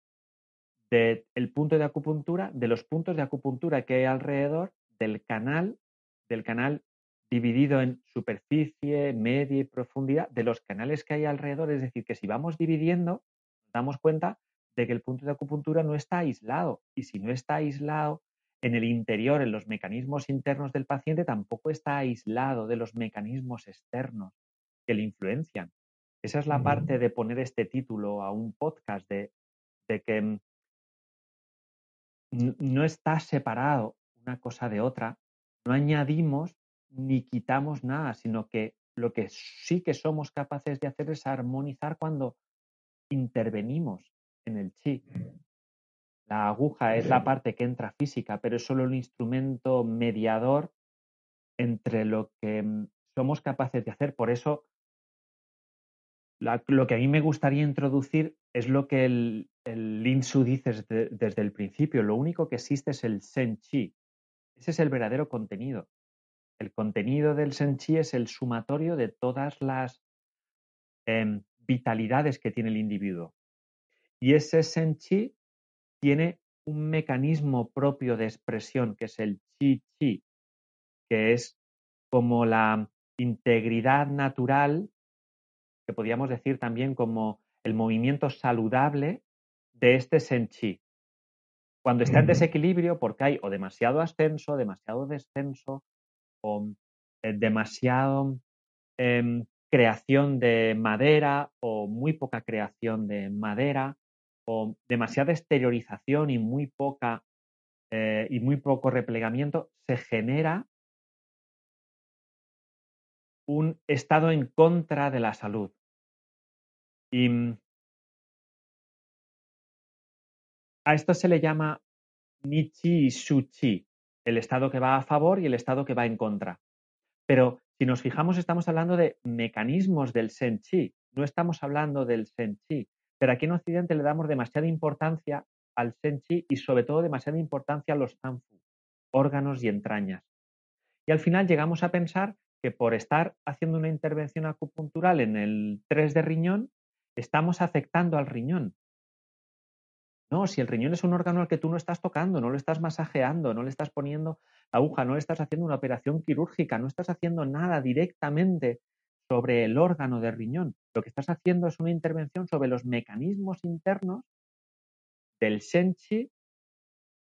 del punto de acupuntura, de los puntos de acupuntura que hay alrededor del canal, del canal dividido en superficie, media y profundidad, de los canales que hay alrededor. Es decir, que si vamos dividiendo, nos damos cuenta de que el punto de acupuntura no está aislado. Y si no está aislado en el interior, en los mecanismos internos del paciente, tampoco está aislado de los mecanismos externos que le influencian. Esa es la parte de poner este título a un podcast, de, de que mm, no está separado una cosa de otra, no añadimos ni quitamos nada, sino que lo que sí que somos capaces de hacer es armonizar cuando intervenimos en el chi. La aguja es la parte que entra física, pero es solo un instrumento mediador entre lo que mm, somos capaces de hacer. Por eso, lo que a mí me gustaría introducir es lo que el, el Lin Su dice desde, el principio. Lo único que existe es el Sen Chi. Ese es el verdadero contenido. El contenido del Senchi es el sumatorio de todas las em, vitalidades que tiene el individuo. Y ese Senchi tiene un mecanismo propio de expresión que es el Chi-Chi, que es como la integridad natural, que podríamos decir también como el movimiento saludable de este Senchi. Cuando está en desequilibrio, porque hay o demasiado ascenso, demasiado descenso, o eh, demasiado em, creación de madera o muy poca creación de madera o demasiada exteriorización y muy poca eh, y muy poco replegamiento, se genera un estado en contra de la salud. Y mm, a esto se le llama Nichi y Shuchi, el estado que va a favor y el estado que va en contra. Pero si nos fijamos, estamos hablando de mecanismos del Sen-Chi, no estamos hablando del Sen-Chi. Pero aquí en Occidente le damos demasiada importancia al Sen-Chi y sobre todo demasiada importancia a los Zanfu, órganos y entrañas. Y al final llegamos a pensar que por estar haciendo una intervención acupuntural en el 3 de riñón, estamos afectando al riñón. No, si el riñón es un órgano al que tú no estás tocando, no lo estás masajeando, no le estás poniendo aguja, no le estás haciendo una operación quirúrgica, no estás haciendo nada directamente sobre el órgano del riñón. Lo que estás haciendo es una intervención sobre los mecanismos internos del senchi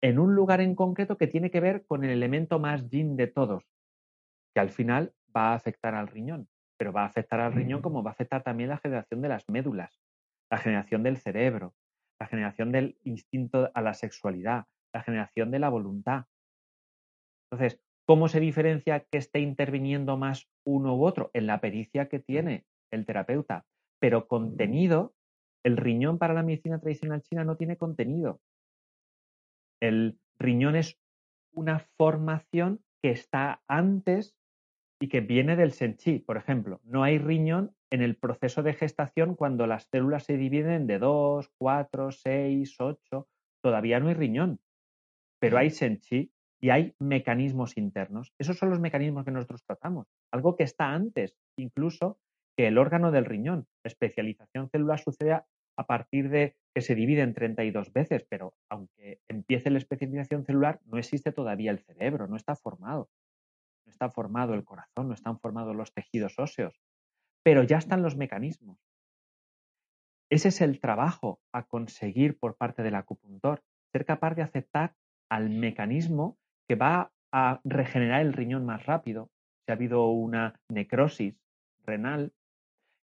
en un lugar en concreto que tiene que ver con el elemento más yin de todos, que al final va a afectar al riñón, pero va a afectar al riñón como va a afectar también la generación de las médulas, la generación del cerebro, la generación del instinto a la sexualidad, la generación de la voluntad. Entonces, ¿cómo se diferencia que esté interviniendo más uno u otro? En la pericia que tiene el terapeuta. Pero contenido, el riñón para la medicina tradicional china no tiene contenido. El riñón es una formación que está antes y que viene del senchi. Por ejemplo, no hay riñón en el proceso de gestación cuando las células se dividen de 2, 4, 6, 8. Todavía no hay riñón, pero hay senchi y hay mecanismos internos. Esos son los mecanismos que nosotros tratamos. Algo que está antes, incluso que el órgano del riñón. La especialización celular sucede a partir de que se divide en 32 veces, pero aunque empiece la especialización celular, no existe todavía el cerebro, no está formado. No está formado el corazón, no están formados los tejidos óseos, pero ya están los mecanismos. Ese es el trabajo a conseguir por parte del acupuntor, ser capaz de aceptar al mecanismo que va a regenerar el riñón más rápido, si ha habido una necrosis renal,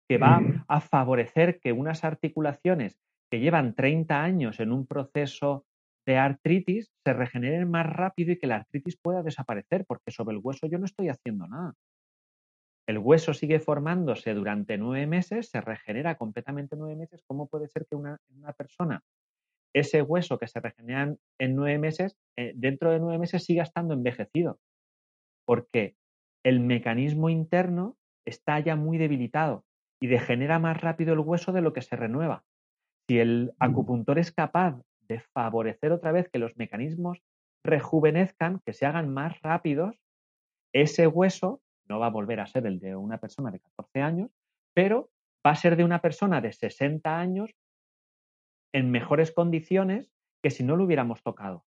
que va a favorecer que unas articulaciones que llevan 30 años en un proceso de artritis se regeneren más rápido y que la artritis pueda desaparecer, porque sobre el hueso yo no estoy haciendo nada. El hueso sigue formándose durante nueve meses, se regenera completamente nueve meses. ¿Cómo puede ser que una, una persona, ese hueso que se regenera en nueve meses, eh, dentro de nueve meses siga estando envejecido? Porque el mecanismo interno está ya muy debilitado y degenera más rápido el hueso de lo que se renueva. Si el acupuntor es capaz de favorecer otra vez que los mecanismos rejuvenezcan, que se hagan más rápidos, ese hueso no va a volver a ser el de una persona de 14 años, pero va a ser de una persona de 60 años en mejores condiciones que si no lo hubiéramos tocado.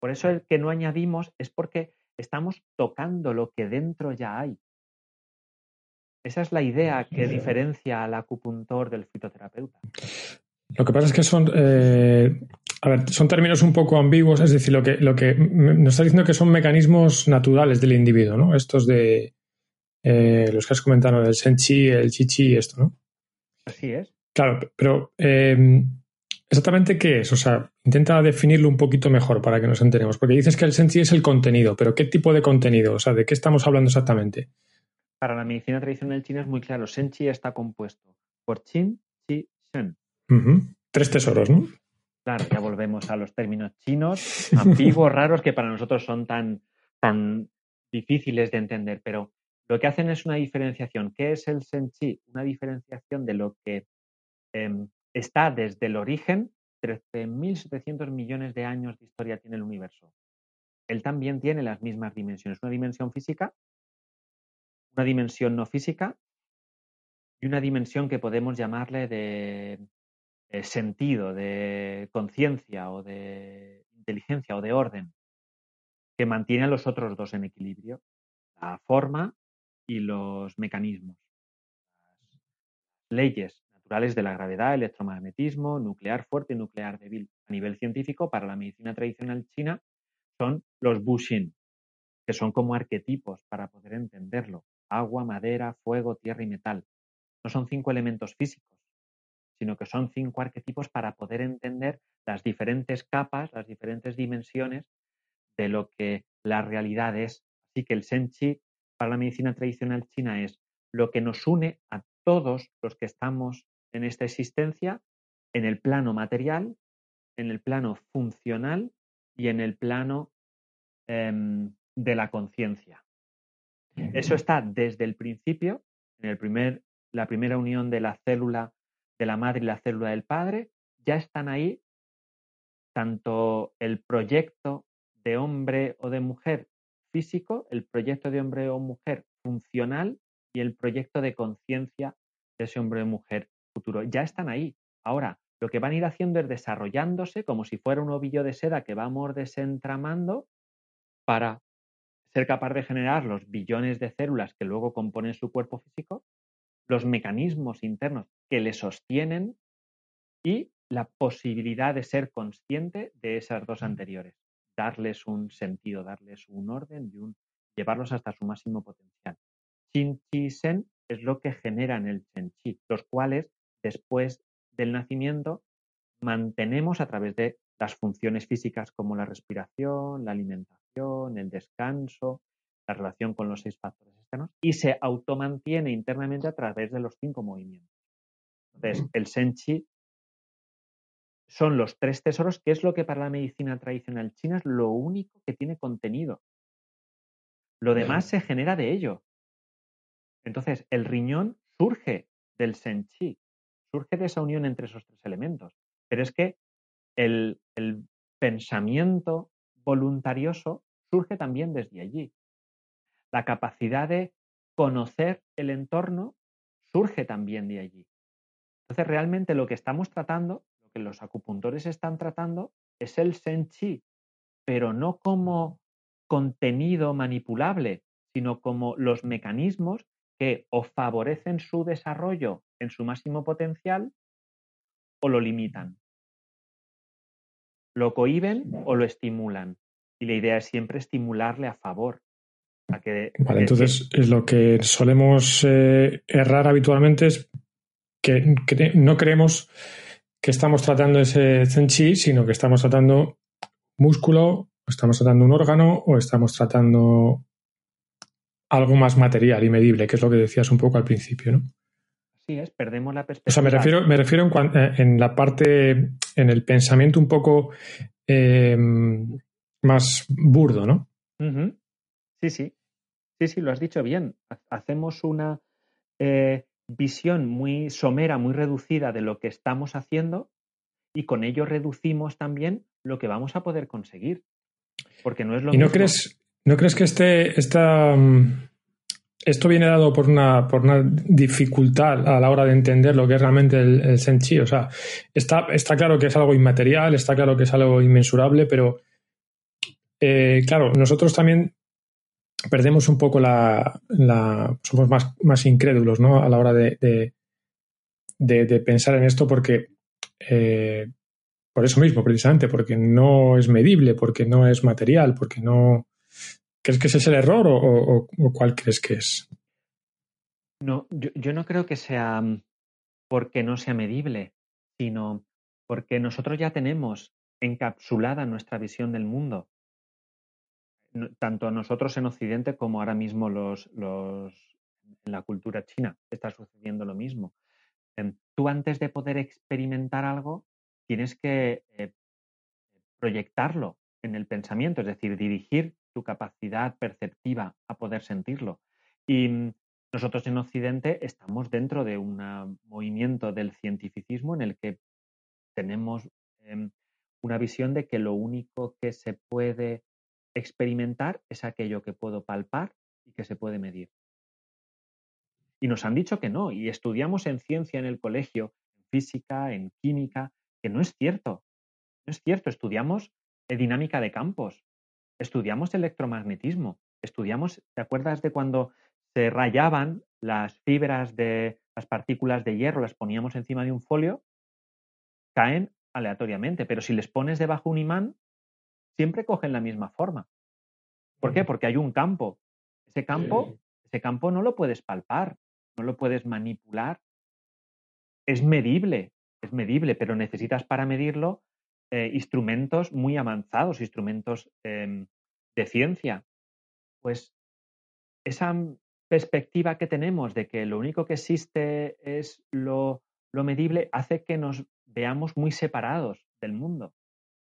Por eso el que no añadimos es porque estamos tocando lo que dentro ya hay. Esa es la idea que diferencia al acupuntor del fitoterapeuta. Lo que pasa es que son, eh, a ver, son términos un poco ambiguos, es decir, lo que, lo que nos está diciendo que son mecanismos naturales del individuo, ¿no? Estos de eh, los que has comentado, el senchi, el chichi y esto, ¿no? Así es. Claro, pero eh, exactamente qué es, o sea, intenta definirlo un poquito mejor para que nos enteremos, porque dices que el senchi es el contenido, pero ¿qué tipo de contenido? O sea, ¿de qué estamos hablando exactamente? Para la medicina tradicional china es muy claro, senchi está compuesto por chin, chi, shen. Tres tesoros, ¿no? Claro, ya volvemos a los términos chinos, antiguos, raros, que para nosotros son tan, tan difíciles de entender, pero lo que hacen es una diferenciación. ¿Qué es el Chi? Una diferenciación de lo que em, está desde el origen, 13.700 millones de años de historia tiene el universo. Él también tiene las mismas dimensiones, una dimensión física, una dimensión no física y una dimensión que podemos llamarle de eh, sentido, de conciencia o de inteligencia o de orden, que mantiene a los otros dos en equilibrio, la forma y los mecanismos, leyes naturales de la gravedad, electromagnetismo, nuclear fuerte y nuclear débil. A nivel científico, para la medicina tradicional china, son los bushin, que son como arquetipos para poder entenderlo. Agua, madera, fuego, tierra y metal. No son cinco elementos físicos, sino que son cinco arquetipos para poder entender las diferentes capas, las diferentes dimensiones de lo que la realidad es. Así que el Senchi para la medicina tradicional china es lo que nos une a todos los que estamos en esta existencia en el plano material, en el plano funcional y en el plano em, de la conciencia. Eso está desde el principio, en el primer, la primera unión de la célula de la madre y la célula del padre, ya están ahí tanto el proyecto de hombre o de mujer físico, el proyecto de hombre o mujer funcional y el proyecto de conciencia de ese hombre o mujer futuro. Ya están ahí. Ahora, lo que van a ir haciendo es desarrollándose como si fuera un ovillo de seda que vamos desentramando para ser capaz de generar los billones de células que luego componen su cuerpo físico los mecanismos internos que le sostienen y la posibilidad de ser consciente de esas dos anteriores, darles un sentido, darles un orden y un, llevarlos hasta su máximo potencial. Chin Chi Sen es lo que generan el Chen Chi, los cuales después del nacimiento mantenemos a través de las funciones físicas como la respiración, la alimentación, el descanso, la relación con los seis factores externos y se automantiene internamente a través de los cinco movimientos. Entonces, el Senchi son los tres tesoros, que es lo que para la medicina tradicional china es lo único que tiene contenido. Lo demás se genera de ello. Entonces, el riñón surge del Senchi, surge de esa unión entre esos tres elementos. Pero es que el, el pensamiento voluntarioso surge también desde allí la capacidad de conocer el entorno surge también de allí. Entonces, realmente lo que estamos tratando, lo que los acupuntores están tratando, es el Senchi, pero no como contenido manipulable, sino como los mecanismos que o favorecen su desarrollo en su máximo potencial o lo limitan. Lo cohiben o lo estimulan. Y la idea es siempre estimularle a favor. vale, entonces es lo que solemos eh, errar habitualmente es que, no creemos que estamos tratando ese zen sino que estamos tratando músculo, estamos tratando un órgano o estamos tratando algo más material y medible, que es lo que decías un poco al principio, ¿no? Sí, es, perdemos la perspectiva. O sea, me refiero, me refiero en, eh, en la parte, en el pensamiento un poco eh, más burdo, ¿no? Sí, sí. Sí, sí, lo has dicho bien. Hacemos una eh, visión muy somera, muy reducida de lo que estamos haciendo y con ello reducimos también lo que vamos a poder conseguir. Porque no es lo ¿Y no crees, no crees que este, esta, mm, esto viene dado por una, por una dificultad a la hora de entender lo que es realmente el, el senchi? O sea, está, está claro que es algo inmaterial, está claro que es algo inmensurable, pero eh, claro, nosotros también perdemos un poco la, somos más, más incrédulos ¿no? a la hora de, de, pensar en esto porque eh, por eso mismo, precisamente, porque no es medible, porque no es material, porque no... ¿Crees que ese es el error o, cuál crees que es? No, yo, yo, no creo que sea mm, porque no sea medible, sino porque nosotros ya tenemos encapsulada nuestra visión del mundo tanto nosotros en Occidente como ahora mismo los, en la cultura china está sucediendo lo mismo. Em, tú antes de poder experimentar algo tienes que eh, proyectarlo en el pensamiento, es decir, dirigir tu capacidad perceptiva a poder sentirlo. Y mm, nosotros en Occidente estamos dentro de un movimiento del cientificismo en el que tenemos em, una visión de que lo único que se puede Experimentar es aquello que puedo palpar y que se puede medir. Y nos han dicho que no, y estudiamos en ciencia en el colegio, en física, en química, que no es cierto. No es cierto, estudiamos dinámica de campos, estudiamos electromagnetismo, estudiamos, ¿te acuerdas de cuando se rayaban las fibras de las partículas de hierro, las poníamos encima de un folio? Caen aleatoriamente, pero si les pones debajo un imán, siempre cogen la misma forma. ¿Por qué? Porque hay un campo. Ese campo, ese campo no lo puedes palpar, no lo puedes manipular. Es medible, es medible, pero necesitas para medirlo eh, instrumentos muy avanzados, instrumentos em, de ciencia. Pues esa perspectiva que tenemos de que lo único que existe es lo, lo medible hace que nos veamos muy separados del mundo,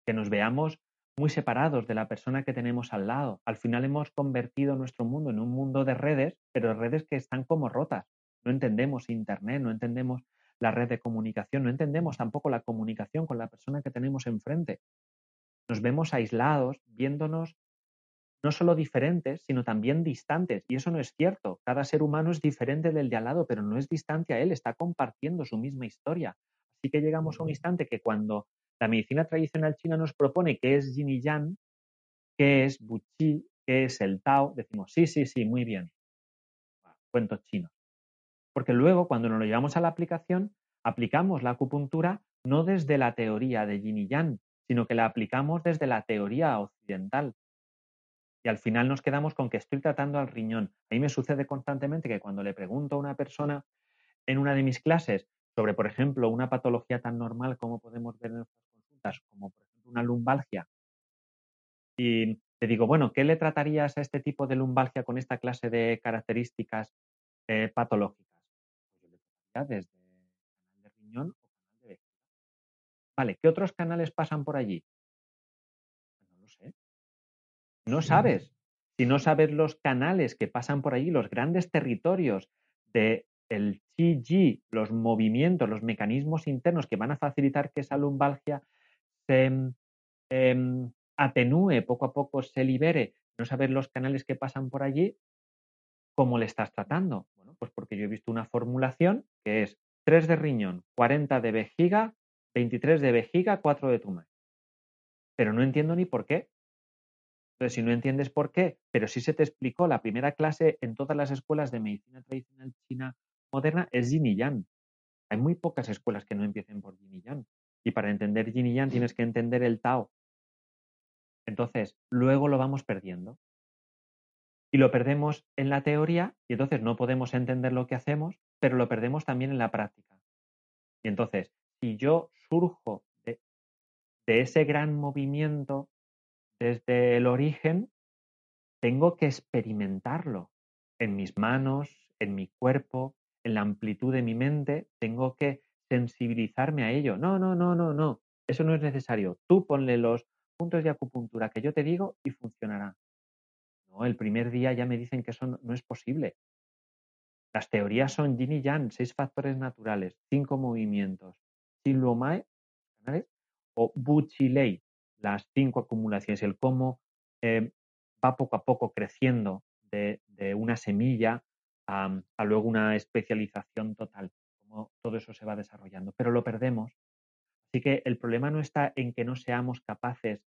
que nos veamos muy separados de la persona que tenemos al lado. Al final hemos convertido nuestro mundo en un mundo de redes, pero redes que están como rotas. No entendemos Internet, no entendemos la red de comunicación, no entendemos tampoco la comunicación con la persona que tenemos enfrente. Nos vemos aislados, viéndonos no solo diferentes, sino también distantes. Y eso no es cierto. Cada ser humano es diferente del de al lado, pero no es distante a él, está compartiendo su misma historia. Así que llegamos a un instante que cuando la medicina tradicional china nos propone qué es yin y yang, qué es buchi, qué es el tao. Decimos, sí, sí, sí, muy bien. cuentos chinos. Porque luego, cuando nos lo llevamos a la aplicación, aplicamos la acupuntura no desde la teoría de yin y yang, sino que la aplicamos desde la teoría occidental. Y al final nos quedamos con que estoy tratando al riñón. A mí me sucede constantemente que cuando le pregunto a una persona en una de mis clases sobre, por ejemplo, una patología tan normal como podemos ver en como por ejemplo una lumbalgia, y te digo, bueno, ¿qué le tratarías a este tipo de lumbalgia con esta clase de características eh, patológicas? Pues yo le trataría desde canal de riñón o canal de vejiga. Vale, ¿qué otros canales pasan por allí? Pues no lo sé. No sabes. Si no sabes los canales que pasan por allí, los grandes territorios de el chi los movimientos, los mecanismos internos que van a facilitar que esa lumbalgia se em, atenúe, poco a poco se libere, no saber los canales que pasan por allí, ¿cómo le estás tratando? Bueno, Pues porque yo he visto una formulación que es 3 de riñón, 40 de vejiga, 23 de vejiga, 4 de tumor. Pero no entiendo ni por qué. Entonces, si no entiendes por qué, pero sí se te explicó la primera clase en todas las escuelas de medicina tradicional china moderna, es yin y yang. Hay muy pocas escuelas que no empiecen por yin y yang. Y para entender yin y yang tienes que entender el Tao. Entonces, luego lo vamos perdiendo. Y lo perdemos en la teoría y entonces no podemos entender lo que hacemos, pero lo perdemos también en la práctica. Y entonces, si yo surjo de, ese gran movimiento desde el origen, tengo que experimentarlo en mis manos, en mi cuerpo, en la amplitud de mi mente, tengo que sensibilizarme a ello. No, no, no, no, no, eso no es necesario. Tú ponle los puntos de acupuntura que yo te digo y funcionará. No, el primer día ya me dicen que eso no, es posible. Las teorías son yin y yang, seis factores naturales, cinco movimientos. Siluomae o Buchilei, las cinco acumulaciones, el cómo eh, va poco a poco creciendo de, una semilla a, luego una especialización total, todo eso se va desarrollando, pero lo perdemos. Así que el problema no está en que no seamos capaces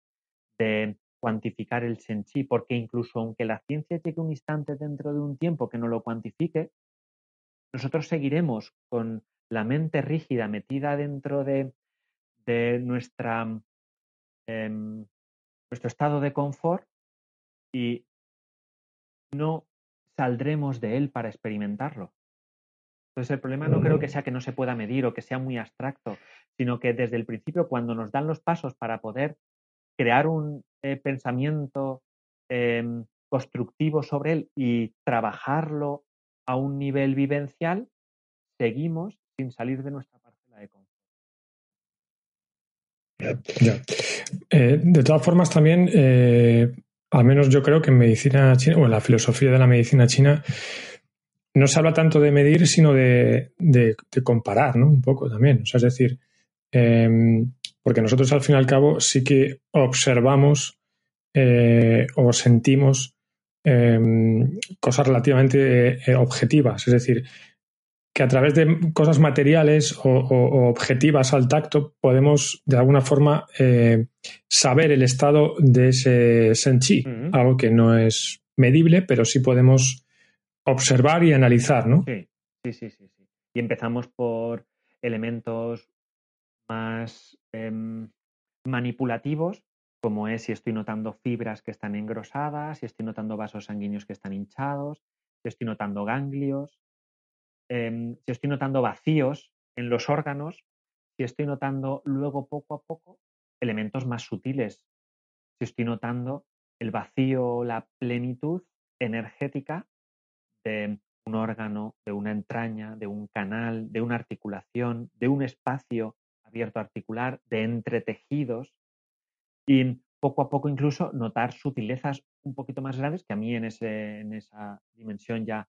de cuantificar el senchi, porque incluso aunque la ciencia llegue un instante dentro de un tiempo que no lo cuantifique, nosotros seguiremos con la mente rígida metida dentro de, nuestra, em, nuestro estado de confort y no saldremos de él para experimentarlo. Entonces el problema no creo que sea que no se pueda medir o que sea muy abstracto, sino que desde el principio cuando nos dan los pasos para poder crear un eh, pensamiento em, constructivo sobre él y trabajarlo a un nivel vivencial, seguimos sin salir de nuestra parcela de confort. Eh, de todas formas, también, eh, al menos yo creo que en medicina china, o en la filosofía de la medicina china, no se habla tanto de medir, sino de, de, comparar, ¿no? Un poco también. O sea, es decir, em, porque nosotros al fin y al cabo sí que observamos eh, o sentimos em, cosas relativamente eh, objetivas, es decir, que a través de cosas materiales o, objetivas al tacto podemos de alguna forma eh, saber el estado de ese senchi, algo que no es medible, pero sí podemos observar y analizar, ¿no? Sí, sí, sí, sí. Y empezamos por elementos más em, manipulativos, como es si estoy notando fibras que están engrosadas, si estoy notando vasos sanguíneos que están hinchados, si estoy notando ganglios, em, si estoy notando vacíos en los órganos, si estoy notando luego poco a poco elementos más sutiles, si estoy notando el vacío, la plenitud energética de un órgano, de una entraña, de un canal, de una articulación, de un espacio abierto articular, de entretejidos y poco a poco incluso notar sutilezas un poquito más grandes que a mí en, ese, en esa dimensión ya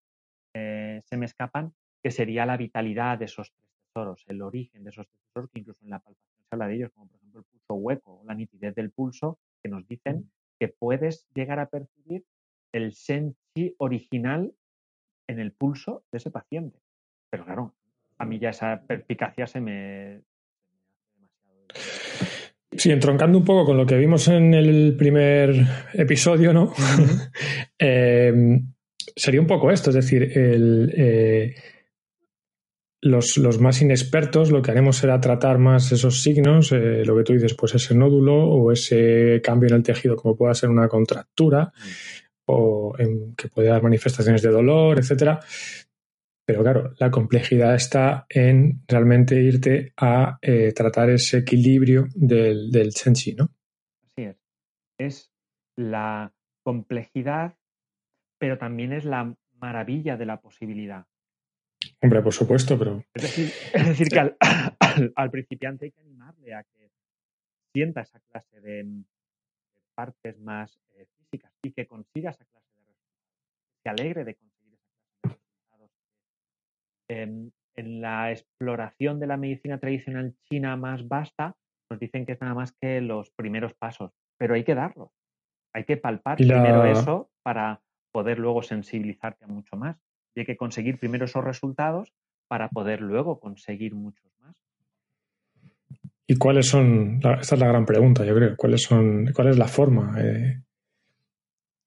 eh, se me escapan, que sería la vitalidad de esos tres tesoros, el origen de esos tesoros, que incluso en la palpación se habla de ellos, como por ejemplo el pulso hueco o la nitidez del pulso, que nos dicen que puedes llegar a percibir el senchi original en el pulso de ese paciente. Pero claro, a mí ya esa perspicacia se me, Sí, entroncando un poco con lo que vimos en el primer episodio, ¿no? Em, sería un poco esto, es decir, eh, los, más inexpertos lo que haremos será tratar más esos signos, eh, lo que tú dices, pues ese nódulo o ese cambio en el tejido, como pueda ser una contractura, o que puede dar manifestaciones de dolor, etcétera. Pero claro, la complejidad está en realmente irte a eh, tratar ese equilibrio del, del senchi, ¿no? Así es. Es la complejidad, pero también es la maravilla de la posibilidad. Hombre, por supuesto, pero. Es decir, es decir que al, principiante hay que animarle a que sienta esa clase de, partes más físicas y que consiga esa clase de resultados. Se alegre de conseguir Em, en la exploración de la medicina tradicional china más vasta, nos dicen que es nada más que los primeros pasos, pero hay que darlos. Hay que palpar primero eso para poder luego sensibilizarte a mucho más. Y hay que conseguir primero esos resultados para poder luego conseguir muchos más. ¿Y cuáles son? Esta es la gran pregunta, yo creo. ¿Cuáles son? ¿Cuál es la forma eh,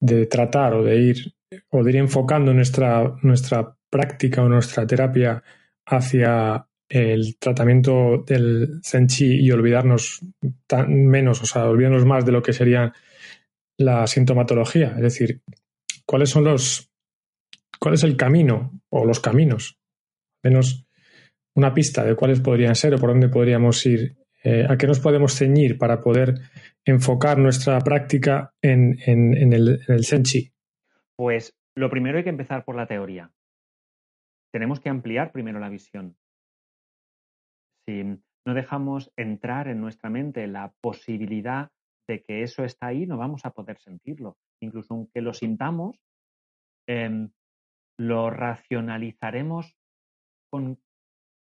de tratar o de ir o de ir enfocando nuestra nuestra práctica o nuestra terapia hacia el tratamiento del Zenchi y olvidarnos tan menos, o sea, olvidarnos más de lo que sería la sintomatología. Es decir, ¿cuáles son los, cuál es el camino o los caminos? Menos una pista de cuáles podrían ser o por dónde podríamos ir, eh, a qué nos podemos ceñir para poder enfocar nuestra práctica en, el, en Senchi. Pues lo primero hay que empezar por la teoría. Tenemos que ampliar primero la visión si no dejamos entrar en nuestra mente la posibilidad de que eso está ahí, no vamos a poder sentirlo. Incluso aunque lo sintamos, em, lo racionalizaremos con,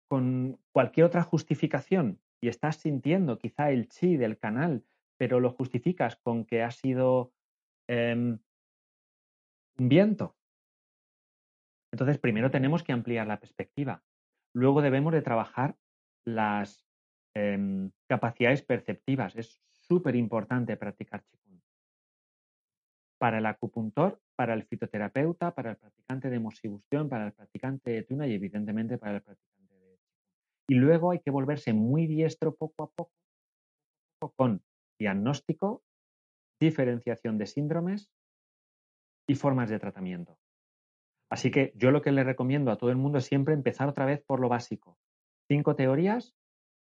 con, cualquier otra justificación. Y estás sintiendo quizá el chi del canal, pero lo justificas con que ha sido em, un viento. Entonces, primero tenemos que ampliar la perspectiva. Luego debemos de trabajar las em, capacidades perceptivas. Es súper importante practicar Qigong. Para el acupuntor, para el fitoterapeuta, para el practicante de mosibustión, para el practicante de tuna y evidentemente para el practicante. Y luego hay que volverse muy diestro poco a poco con diagnóstico, diferenciación de síndromes y formas de tratamiento. Así que yo lo que le recomiendo a todo el mundo es siempre empezar otra vez por lo básico cinco teorías,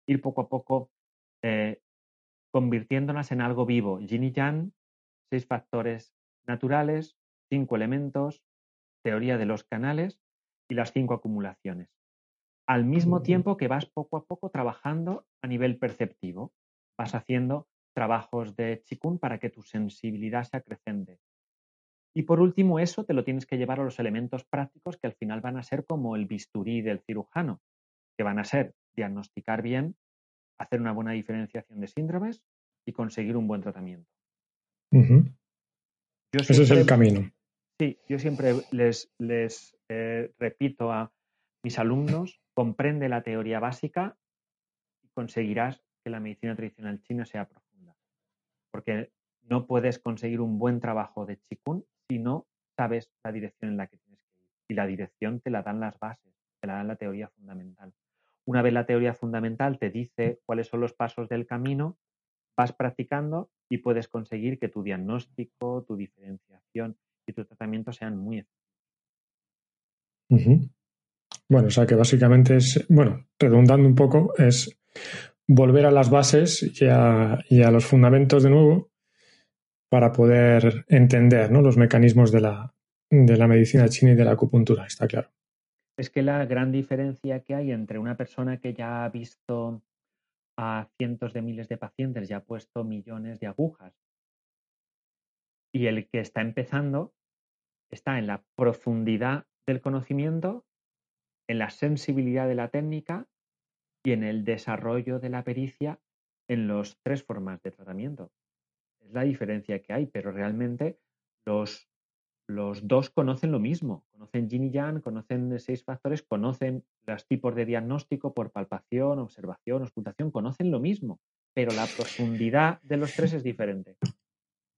ir poco a poco eh, convirtiéndolas en algo vivo. Yin y Yang, seis factores naturales, cinco elementos, teoría de los canales y las cinco acumulaciones. Al mismo tiempo que vas poco a poco trabajando a nivel perceptivo, vas haciendo trabajos de chikun para que tu sensibilidad se acrecente. Y por último, eso te lo tienes que llevar a los elementos prácticos que al final van a ser como el bisturí del cirujano que van a ser diagnosticar bien, hacer una buena diferenciación de síndromes y conseguir un buen tratamiento. Ese es el camino. Sí, yo siempre les, les eh, repito a mis alumnos, comprende la teoría básica y conseguirás que la medicina tradicional china sea profunda. Porque no puedes conseguir un buen trabajo de chikun si no sabes la dirección en la que tienes que ir. Y la dirección te la dan las bases, te la dan la teoría fundamental. Una vez la teoría fundamental te dice cuáles son los pasos del camino, vas practicando y puedes conseguir que tu diagnóstico, tu diferenciación y tu tratamiento sean muy efectivos. Bueno, o sea que básicamente es, bueno, redundando un poco, es volver a las bases y a, los fundamentos de nuevo para poder entender ¿no? los mecanismos de la, de la medicina china y de la acupuntura, está claro es que la gran diferencia que hay entre una persona que ya ha visto a cientos de miles de pacientes, ya ha puesto millones de agujas, y el que está empezando está en la profundidad del conocimiento, en la sensibilidad de la técnica y en el desarrollo de la pericia en las tres formas de tratamiento. Es la diferencia que hay, pero realmente los los dos conocen lo mismo, conocen yin y yang, conocen seis factores, conocen los tipos de diagnóstico por palpación, observación, auscultación, conocen lo mismo, pero la profundidad de los tres es diferente.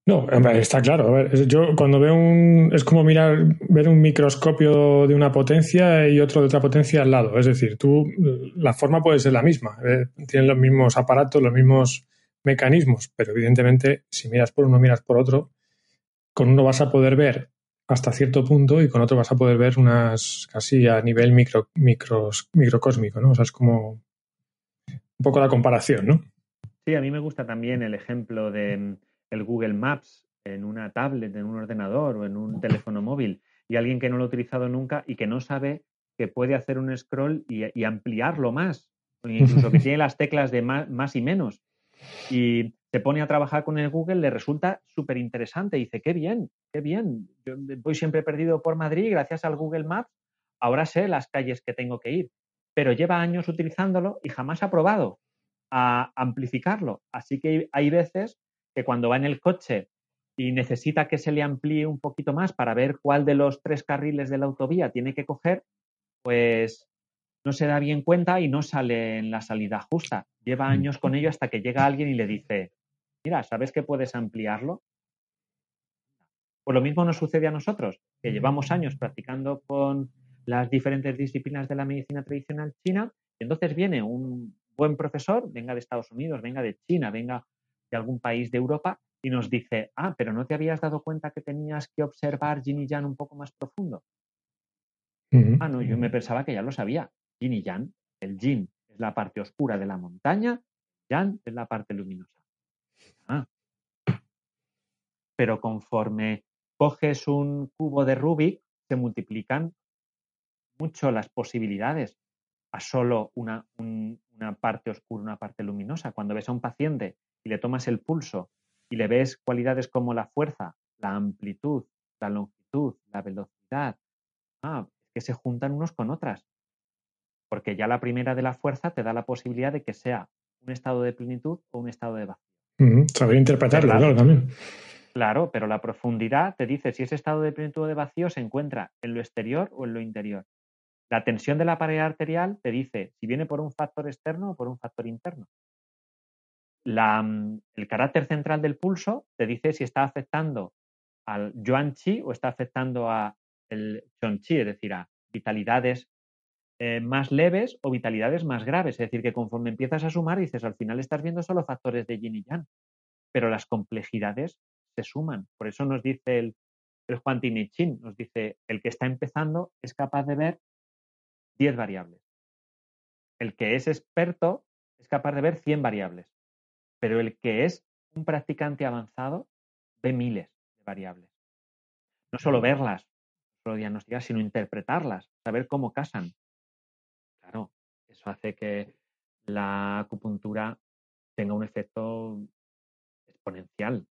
No, está claro. A ver, yo cuando veo un. Es como mirar, ver un microscopio de una potencia y otro de otra potencia al lado. Es decir, tú, la forma puede ser la misma. Eh, tienen los mismos aparatos, los mismos mecanismos, pero evidentemente, si miras por uno, miras por otro, con uno vas a poder ver hasta cierto punto y con otro vas a poder ver unas casi a nivel micro, micros, microcósmico, ¿no? O sea, es como un poco la comparación, ¿no? Sí, a mí me gusta también el ejemplo de el Google Maps en una tablet, en un ordenador o en un teléfono móvil y alguien que no lo ha utilizado nunca y que no sabe que puede hacer un scroll y, ampliarlo más, incluso que tiene las teclas de más, más y menos. Y se pone a trabajar con el Google, le resulta súper interesante. Dice, qué bien, qué bien. Yo voy siempre perdido por Madrid gracias al Google Maps. Ahora sé las calles que tengo que ir. Pero lleva años utilizándolo y jamás ha probado a amplificarlo. Así que hay veces que cuando va en el coche y necesita que se le amplíe un poquito más para ver cuál de los tres carriles de la autovía tiene que coger, pues no se da bien cuenta y no sale en la salida justa. Lleva años con ello hasta que llega alguien y le dice, mira, ¿sabes que puedes ampliarlo? Pues lo mismo nos sucede a nosotros, que llevamos años practicando con las diferentes disciplinas de la medicina tradicional china, y entonces viene un buen profesor, venga de Estados Unidos, venga de China, venga de algún país de Europa, y nos dice, ah, pero no te habías dado cuenta que tenías que observar yin y yang un poco más profundo. Ah, no, yo me pensaba que ya lo sabía. Yin y yang, el yin es la parte oscura de la montaña, yang es la parte luminosa. Ah. Pero conforme coges un cubo de Rubik, se multiplican mucho las posibilidades a solo una, una parte oscura, una parte luminosa. Cuando ves a un paciente y le tomas el pulso y le ves cualidades como la fuerza, la amplitud, la longitud, la velocidad, ah, que se juntan unos con otras. Porque ya la primera de la fuerza te da la posibilidad de que sea un estado de plenitud o un estado de vacío. saber interpretarlo, claro, también. Claro, pero la profundidad te dice si ese estado de plenitud o de vacío se encuentra en lo exterior o en lo interior. La tensión de la pared arterial te dice si viene por un factor externo o por un factor interno. Mm, el carácter central del pulso te dice si está afectando al yuan chi o está afectando a el chon chi, es decir, a vitalidades eh, más leves o vitalidades más graves. Es decir, que conforme empiezas a sumar, dices, al final estás viendo solo factores de yin y yang, pero las complejidades se suman. Por eso nos dice el, el Juan Chin, nos dice, el que está empezando es capaz de ver 10 variables. El que es experto es capaz de ver 100 variables. Pero el que es un practicante avanzado ve miles de variables. No solo verlas, no solo diagnosticar, sino interpretarlas, saber cómo casan. Claro, eso hace que la acupuntura tenga un efecto exponencial.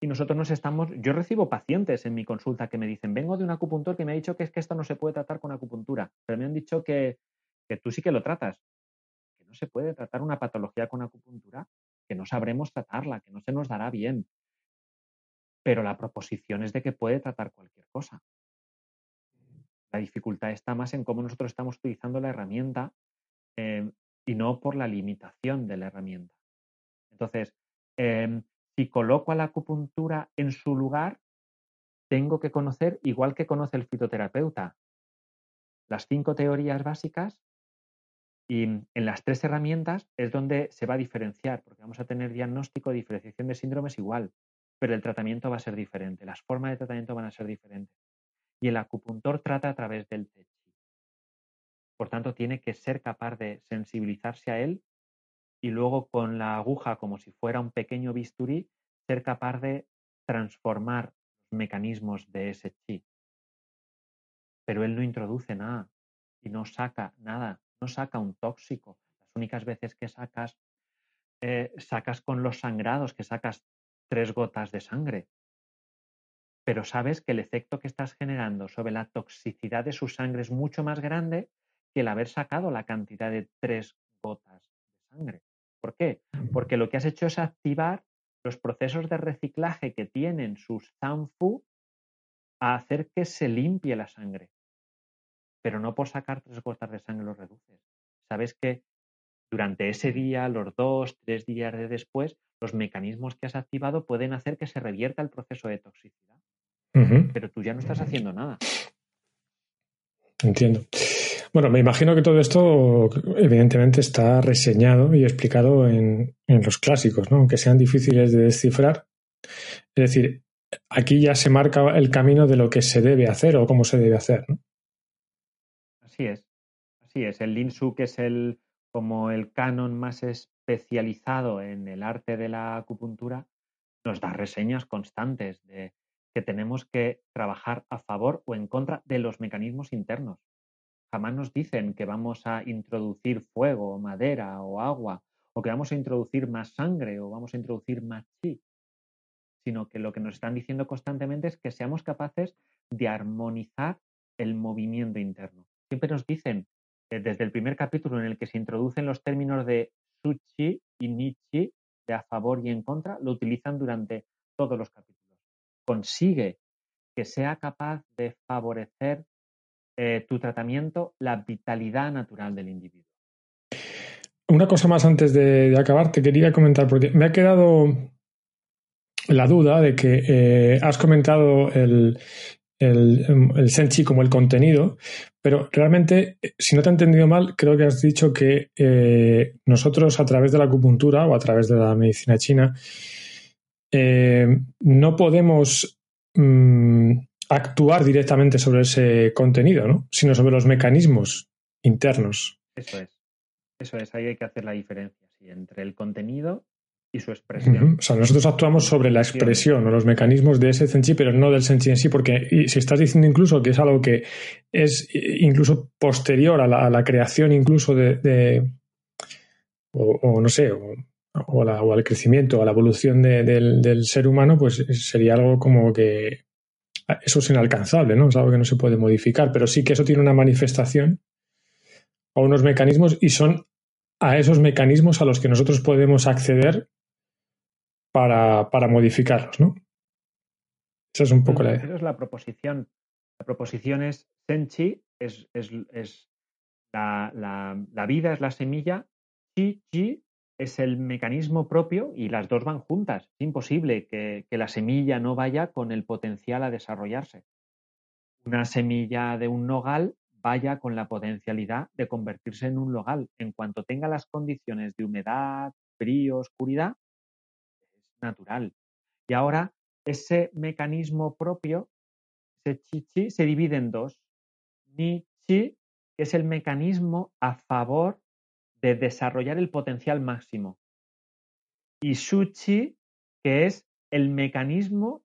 Y nosotros nos estamos, yo recibo pacientes en mi consulta que me dicen, vengo de un acupuntor que me ha dicho que es que esto no se puede tratar con acupuntura, pero me han dicho que, que tú sí que lo tratas, que no se puede tratar una patología con acupuntura, que no sabremos tratarla, que no se nos dará bien. Pero la proposición es de que puede tratar cualquier cosa. La dificultad está más en cómo nosotros estamos utilizando la herramienta eh, y no por la limitación de la herramienta. Entonces, em, si coloco a la acupuntura en su lugar, tengo que conocer, igual que conoce el fitoterapeuta, las cinco teorías básicas y en las tres herramientas es donde se va a diferenciar, porque vamos a tener diagnóstico, diferenciación de síndromes igual, pero el tratamiento va a ser diferente, las formas de tratamiento van a ser diferentes. Y el acupuntor trata a través del techi. Por tanto, tiene que ser capaz de sensibilizarse a él y luego con la aguja como si fuera un pequeño bisturí, ser capaz de transformar los mecanismos de ese chi. Pero él no introduce nada y no saca nada, no saca un tóxico. Las únicas veces que sacas, eh, sacas con los sangrados, que sacas tres gotas de sangre. Pero sabes que el efecto que estás generando sobre la toxicidad de su sangre es mucho más grande que el haber sacado la cantidad de tres gotas de sangre. ¿Por qué? Porque lo que has hecho es activar los procesos de reciclaje que tienen sus Zanfu a hacer que se limpie la sangre. Pero no por sacar tres gotas de sangre lo reduces. Sabes que durante ese día, los dos, tres días de después, los mecanismos que has activado pueden hacer que se revierta el proceso de toxicidad. Pero tú ya no estás haciendo nada. Entiendo. Bueno, me imagino que todo esto evidentemente está reseñado y explicado en, los clásicos, ¿no? aunque sean difíciles de descifrar. Es decir, aquí ya se marca el camino de lo que se debe hacer o cómo se debe hacer. ¿no? Así es, así es. El Linsu, que es el como el canon más especializado en el arte de la acupuntura, nos da reseñas constantes de que tenemos que trabajar a favor o en contra de los mecanismos internos jamás nos dicen que vamos a introducir fuego, madera o agua, o que vamos a introducir más sangre o vamos a introducir más chi, sino que lo que nos están diciendo constantemente es que seamos capaces de armonizar el movimiento interno. Siempre nos dicen, eh, desde el primer capítulo en el que se introducen los términos de su-chi y ni-chi, de a favor y en contra, lo utilizan durante todos los capítulos. consigue que sea capaz de favorecer eh, tu tratamiento la vitalidad natural del individuo. Una cosa más antes de, acabar, te quería comentar, porque me ha quedado la duda de que eh, has comentado el, el, senchi como el contenido, pero realmente, si no te he entendido mal, creo que has dicho que eh, nosotros a través de la acupuntura o a través de la medicina china no podemos mm, actuar directamente sobre ese contenido, ¿no? sino sobre los mecanismos internos. Eso es. Eso es, ahí hay que hacer la diferencia entre el contenido y su expresión. O sea, nosotros actuamos sobre la expresión o los mecanismos de ese senchi, pero no del senchi en sí, porque si estás diciendo incluso que es algo que es incluso posterior a la, creación incluso de, o, no sé, o, al crecimiento, o a la evolución del, del, ser humano, pues sería algo como que eso es inalcanzable, ¿no? Es algo que no se puede modificar, pero sí que eso tiene una manifestación o unos mecanismos y son a esos mecanismos a los que nosotros podemos acceder para, modificarlos, ¿no? Esa es un poco la... Esa es la proposición. La proposición es Senchi, es, es, la, la, vida es la semilla, Chi Chi es el mecanismo propio y las dos van juntas. Es imposible que, la semilla no vaya con el potencial a desarrollarse. Una semilla de un nogal vaya con la potencialidad de convertirse en un nogal. En cuanto tenga las condiciones de humedad, frío, oscuridad, es natural. Y ahora ese mecanismo propio, ese chi-chi, se divide en dos. Ni-chi, que es el mecanismo a favor de desarrollar el potencial máximo. Y Suchi, que es el mecanismo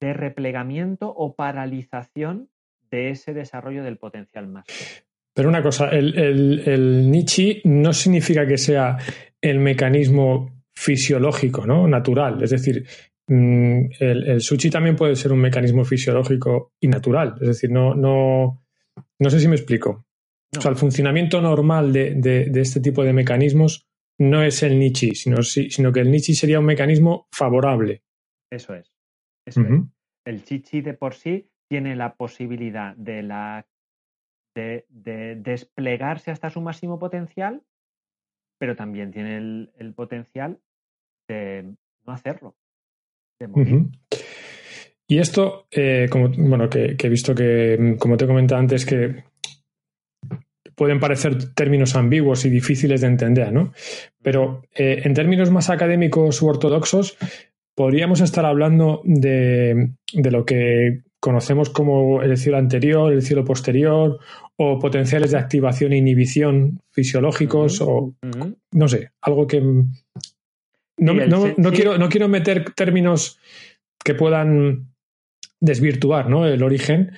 de replegamiento o paralización de ese desarrollo del potencial máximo. Pero una cosa, el, el, Nichi no significa que sea el mecanismo fisiológico, ¿no? Natural. Es decir, mm, el, el, Suchi también puede ser un mecanismo fisiológico y natural. Es decir, no, no, no sé si me explico. O sea, el funcionamiento normal de, este tipo de mecanismos no es el Nichi, sino, sino que el Nichi sería un mecanismo favorable. Eso es. El Chichi de por sí tiene la posibilidad de, la, de, desplegarse hasta su máximo potencial, pero también tiene el, potencial de no hacerlo, de morir. Y esto, eh, como bueno, que, he visto que, como te he comentado antes, que pueden parecer términos ambiguos y difíciles de entender, ¿no? Pero eh, en términos más académicos u ortodoxos, podríamos estar hablando de, lo que conocemos como el cielo anterior, el cielo posterior, o potenciales de activación e inhibición fisiológicos, o no sé, algo que. No, quiero, no quiero meter términos que puedan desvirtuar ¿no? el origen,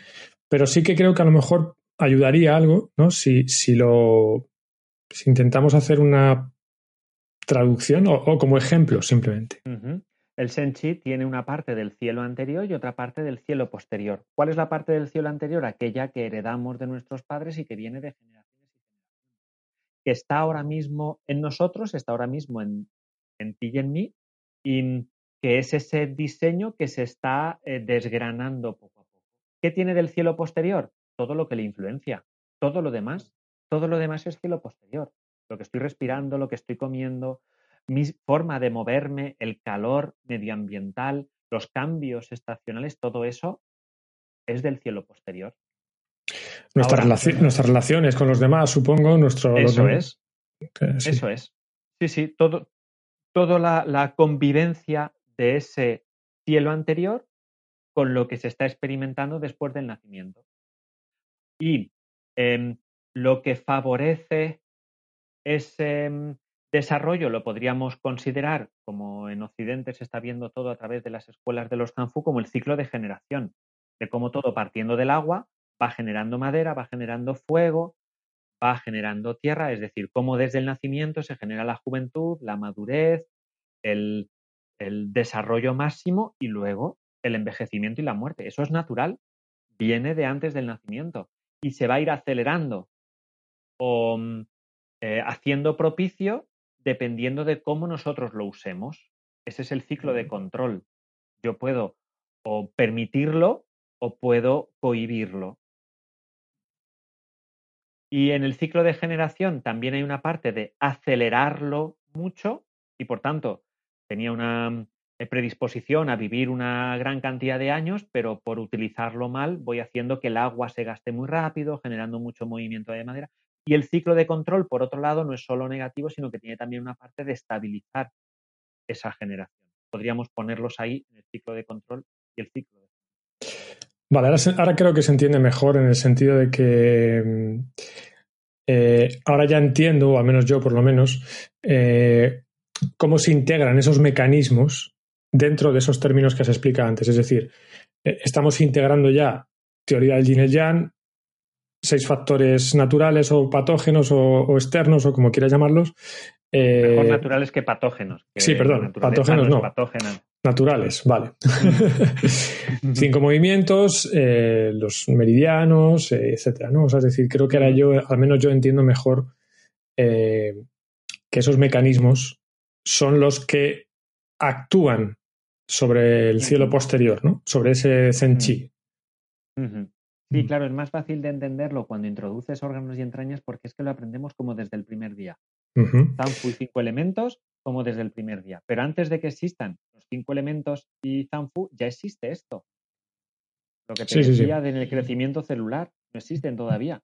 pero sí que creo que a lo mejor ayudaría algo, ¿no? Si, si lo. Si intentamos hacer una traducción o, como ejemplo, simplemente. El Senchi tiene una parte del cielo anterior y otra parte del cielo posterior. ¿Cuál es la parte del cielo anterior? Aquella que heredamos de nuestros padres y que viene de generaciones y generaciones. Que está ahora mismo en nosotros, está ahora mismo en, ti y en mí, y que es ese diseño que se está eh, desgranando poco a poco. ¿Qué tiene del cielo posterior? todo lo que le influencia. Todo lo demás, todo lo demás es cielo posterior. Lo que estoy respirando, lo que estoy comiendo, mi forma de moverme, el calor medioambiental, los cambios estacionales, todo eso es del cielo posterior. nuestras relaciones con los demás, supongo, nuestro... Eso es. Eso es. Sí, sí, todo, toda la, la convivencia de ese cielo anterior con lo que se está experimentando después del nacimiento. Y em, lo que favorece ese mm, desarrollo lo podríamos considerar, como en Occidente se está viendo todo a través de las escuelas de los Hanfu, como el ciclo de generación, de cómo todo partiendo del agua va generando madera, va generando fuego, va generando tierra, es decir, cómo desde el nacimiento se genera la juventud, la madurez, el desarrollo máximo y luego el envejecimiento y la muerte. Eso es natural, viene de antes del nacimiento y se va a ir acelerando o mm, eh, haciendo propicio dependiendo de cómo nosotros lo usemos. Ese es el ciclo de control. Yo puedo o permitirlo o puedo cohibirlo. Y en el ciclo de generación también hay una parte de acelerarlo mucho y por tanto tenía una eh, predisposición a vivir una gran cantidad de años, pero por utilizarlo mal voy haciendo que el agua se gaste muy rápido, generando mucho movimiento de madera. Y el ciclo de control, por otro lado, no es solo negativo, sino que tiene también una parte de estabilizar esa generación. Podríamos ponerlos ahí en el ciclo de control y el ciclo de Vale, ahora, creo que se entiende mejor en el sentido de que mm, eh, ahora ya entiendo, o al menos yo por lo menos, eh, cómo se integran esos mecanismos dentro de esos términos que se explica antes. Es decir, eh, estamos integrando ya teoría del yin y yang, seis factores naturales o patógenos o, externos o como quieras llamarlos. Mejor naturales que patógenos. sí, perdón, patógenos no. Naturales, vale. Cinco movimientos, eh, los meridianos, eh, etcétera, ¿no? O sea, es decir, creo que ahora yo, al menos yo entiendo mejor eh, que esos mecanismos son los que actúan sobre el cielo posterior, ¿no? Sobre ese Zen Chi. Sí, claro, es más fácil de entenderlo cuando introduces órganos y entrañas porque es que lo aprendemos como desde el primer día. Tan cinco elementos como desde el primer día. Pero antes de que existan los cinco elementos y Zanfu, ya existe esto. Lo que te decía del crecimiento celular, no existen todavía.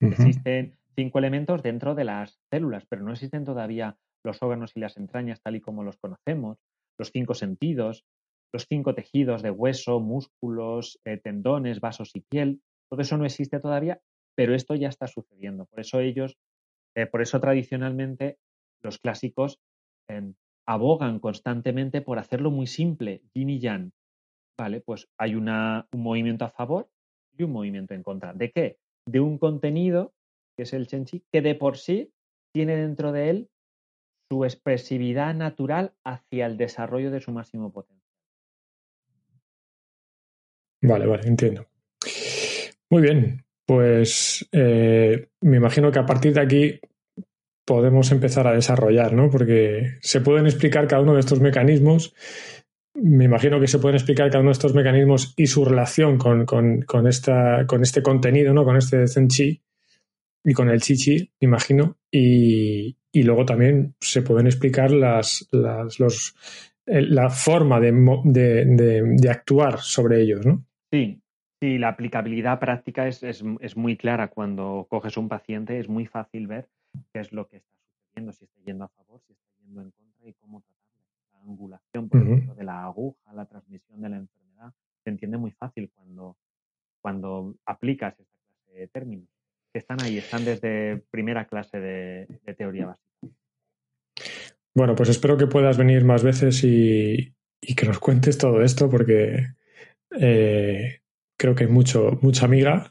Existen cinco elementos dentro de las células, pero no existen todavía los órganos y las entrañas tal y como los conocemos, los cinco sentidos, los cinco tejidos de hueso, músculos, eh, tendones, vasos y piel. Todo eso no existe todavía, pero esto ya está sucediendo. Por eso ellos, eh, por eso tradicionalmente los clásicos em, abogan constantemente por hacerlo muy simple, yin y yang. Vale, pues hay un movimiento a favor y un movimiento en contra. ¿De qué? De un contenido, que es el chenchi, que de por sí tiene dentro de él su expresividad natural hacia el desarrollo de su máximo potencial. Vale, vale, entiendo. Muy bien, pues eh, me imagino que a partir de aquí podemos empezar a desarrollar, ¿no? Porque se pueden explicar cada uno de estos mecanismos. Me imagino que se pueden explicar cada uno de estos mecanismos y su relación con, con, esta, con este contenido, ¿no? Con este Zen Chi y con el Chi me imagino. Y, luego también se pueden explicar las, las los, la forma de, de, de, actuar sobre ellos, ¿no? Sí, sí, la aplicabilidad práctica es, es, es muy clara cuando coges un paciente, es muy fácil ver qué es lo que está sucediendo, si está yendo a favor, si está yendo en contra y cómo tratarlo. La angulación, por ejemplo, de la aguja, la transmisión de la enfermedad, se entiende muy fácil cuando, cuando aplicas esta clase de términos. Que están ahí, están desde primera clase de, teoría básica. Bueno, pues espero que puedas venir más veces y, que nos cuentes todo esto porque eh, creo que hay mucho, mucha amiga.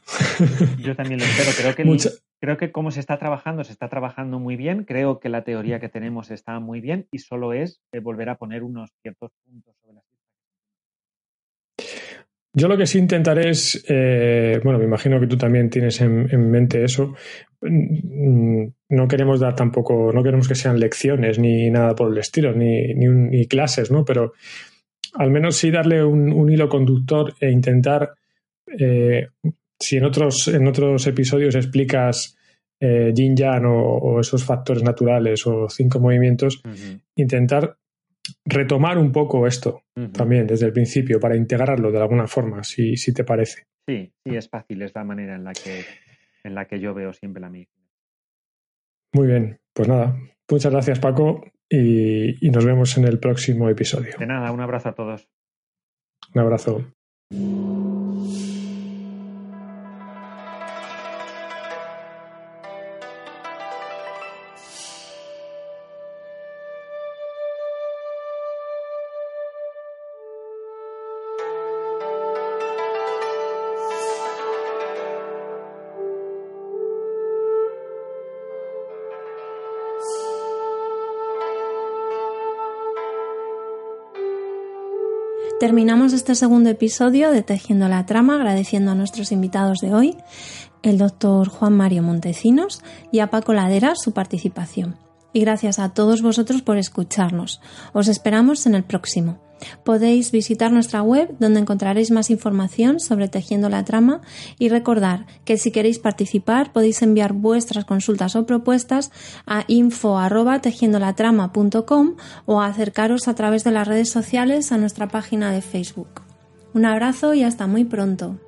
Yo también lo espero. Creo que Creo que como se está trabajando, se está trabajando muy bien. Creo que la teoría que tenemos está muy bien y solo es eh, volver a poner unos ciertos puntos sobre la yo lo que sí intentaré es, eh, bueno, me imagino que tú también tienes en, mente eso. Mm, no queremos dar tampoco, no queremos que sean lecciones ni nada por el estilo, ni, ni, clases, ¿no? Pero al menos sí darle un, hilo conductor e intentar eh, si en otros, en otros episodios explicas eh, yin yang o, esos factores naturales o cinco movimientos, intentar retomar un poco esto también desde el principio para integrarlo de alguna forma, si, si te parece. Sí, sí, es fácil, es la manera en la que, en la que yo veo siempre la medicina. Muy bien, pues nada, muchas gracias Paco y, y nos vemos en el próximo episodio. De nada, un abrazo a todos. Un abrazo. Terminamos este segundo episodio de Tejiendo la Trama agradeciendo a nuestros invitados de hoy, el doctor Juan Mario Montecinos y a Paco Ladera su participación. Y gracias a todos vosotros por escucharnos. Os esperamos en el próximo. Podéis visitar nuestra web donde encontraréis más información sobre Tejiendo la Trama y recordar que si queréis participar podéis enviar vuestras consultas o propuestas a info@tejiendolatrama.com o acercaros a través de las redes sociales a nuestra página de Facebook. Un abrazo y hasta muy pronto.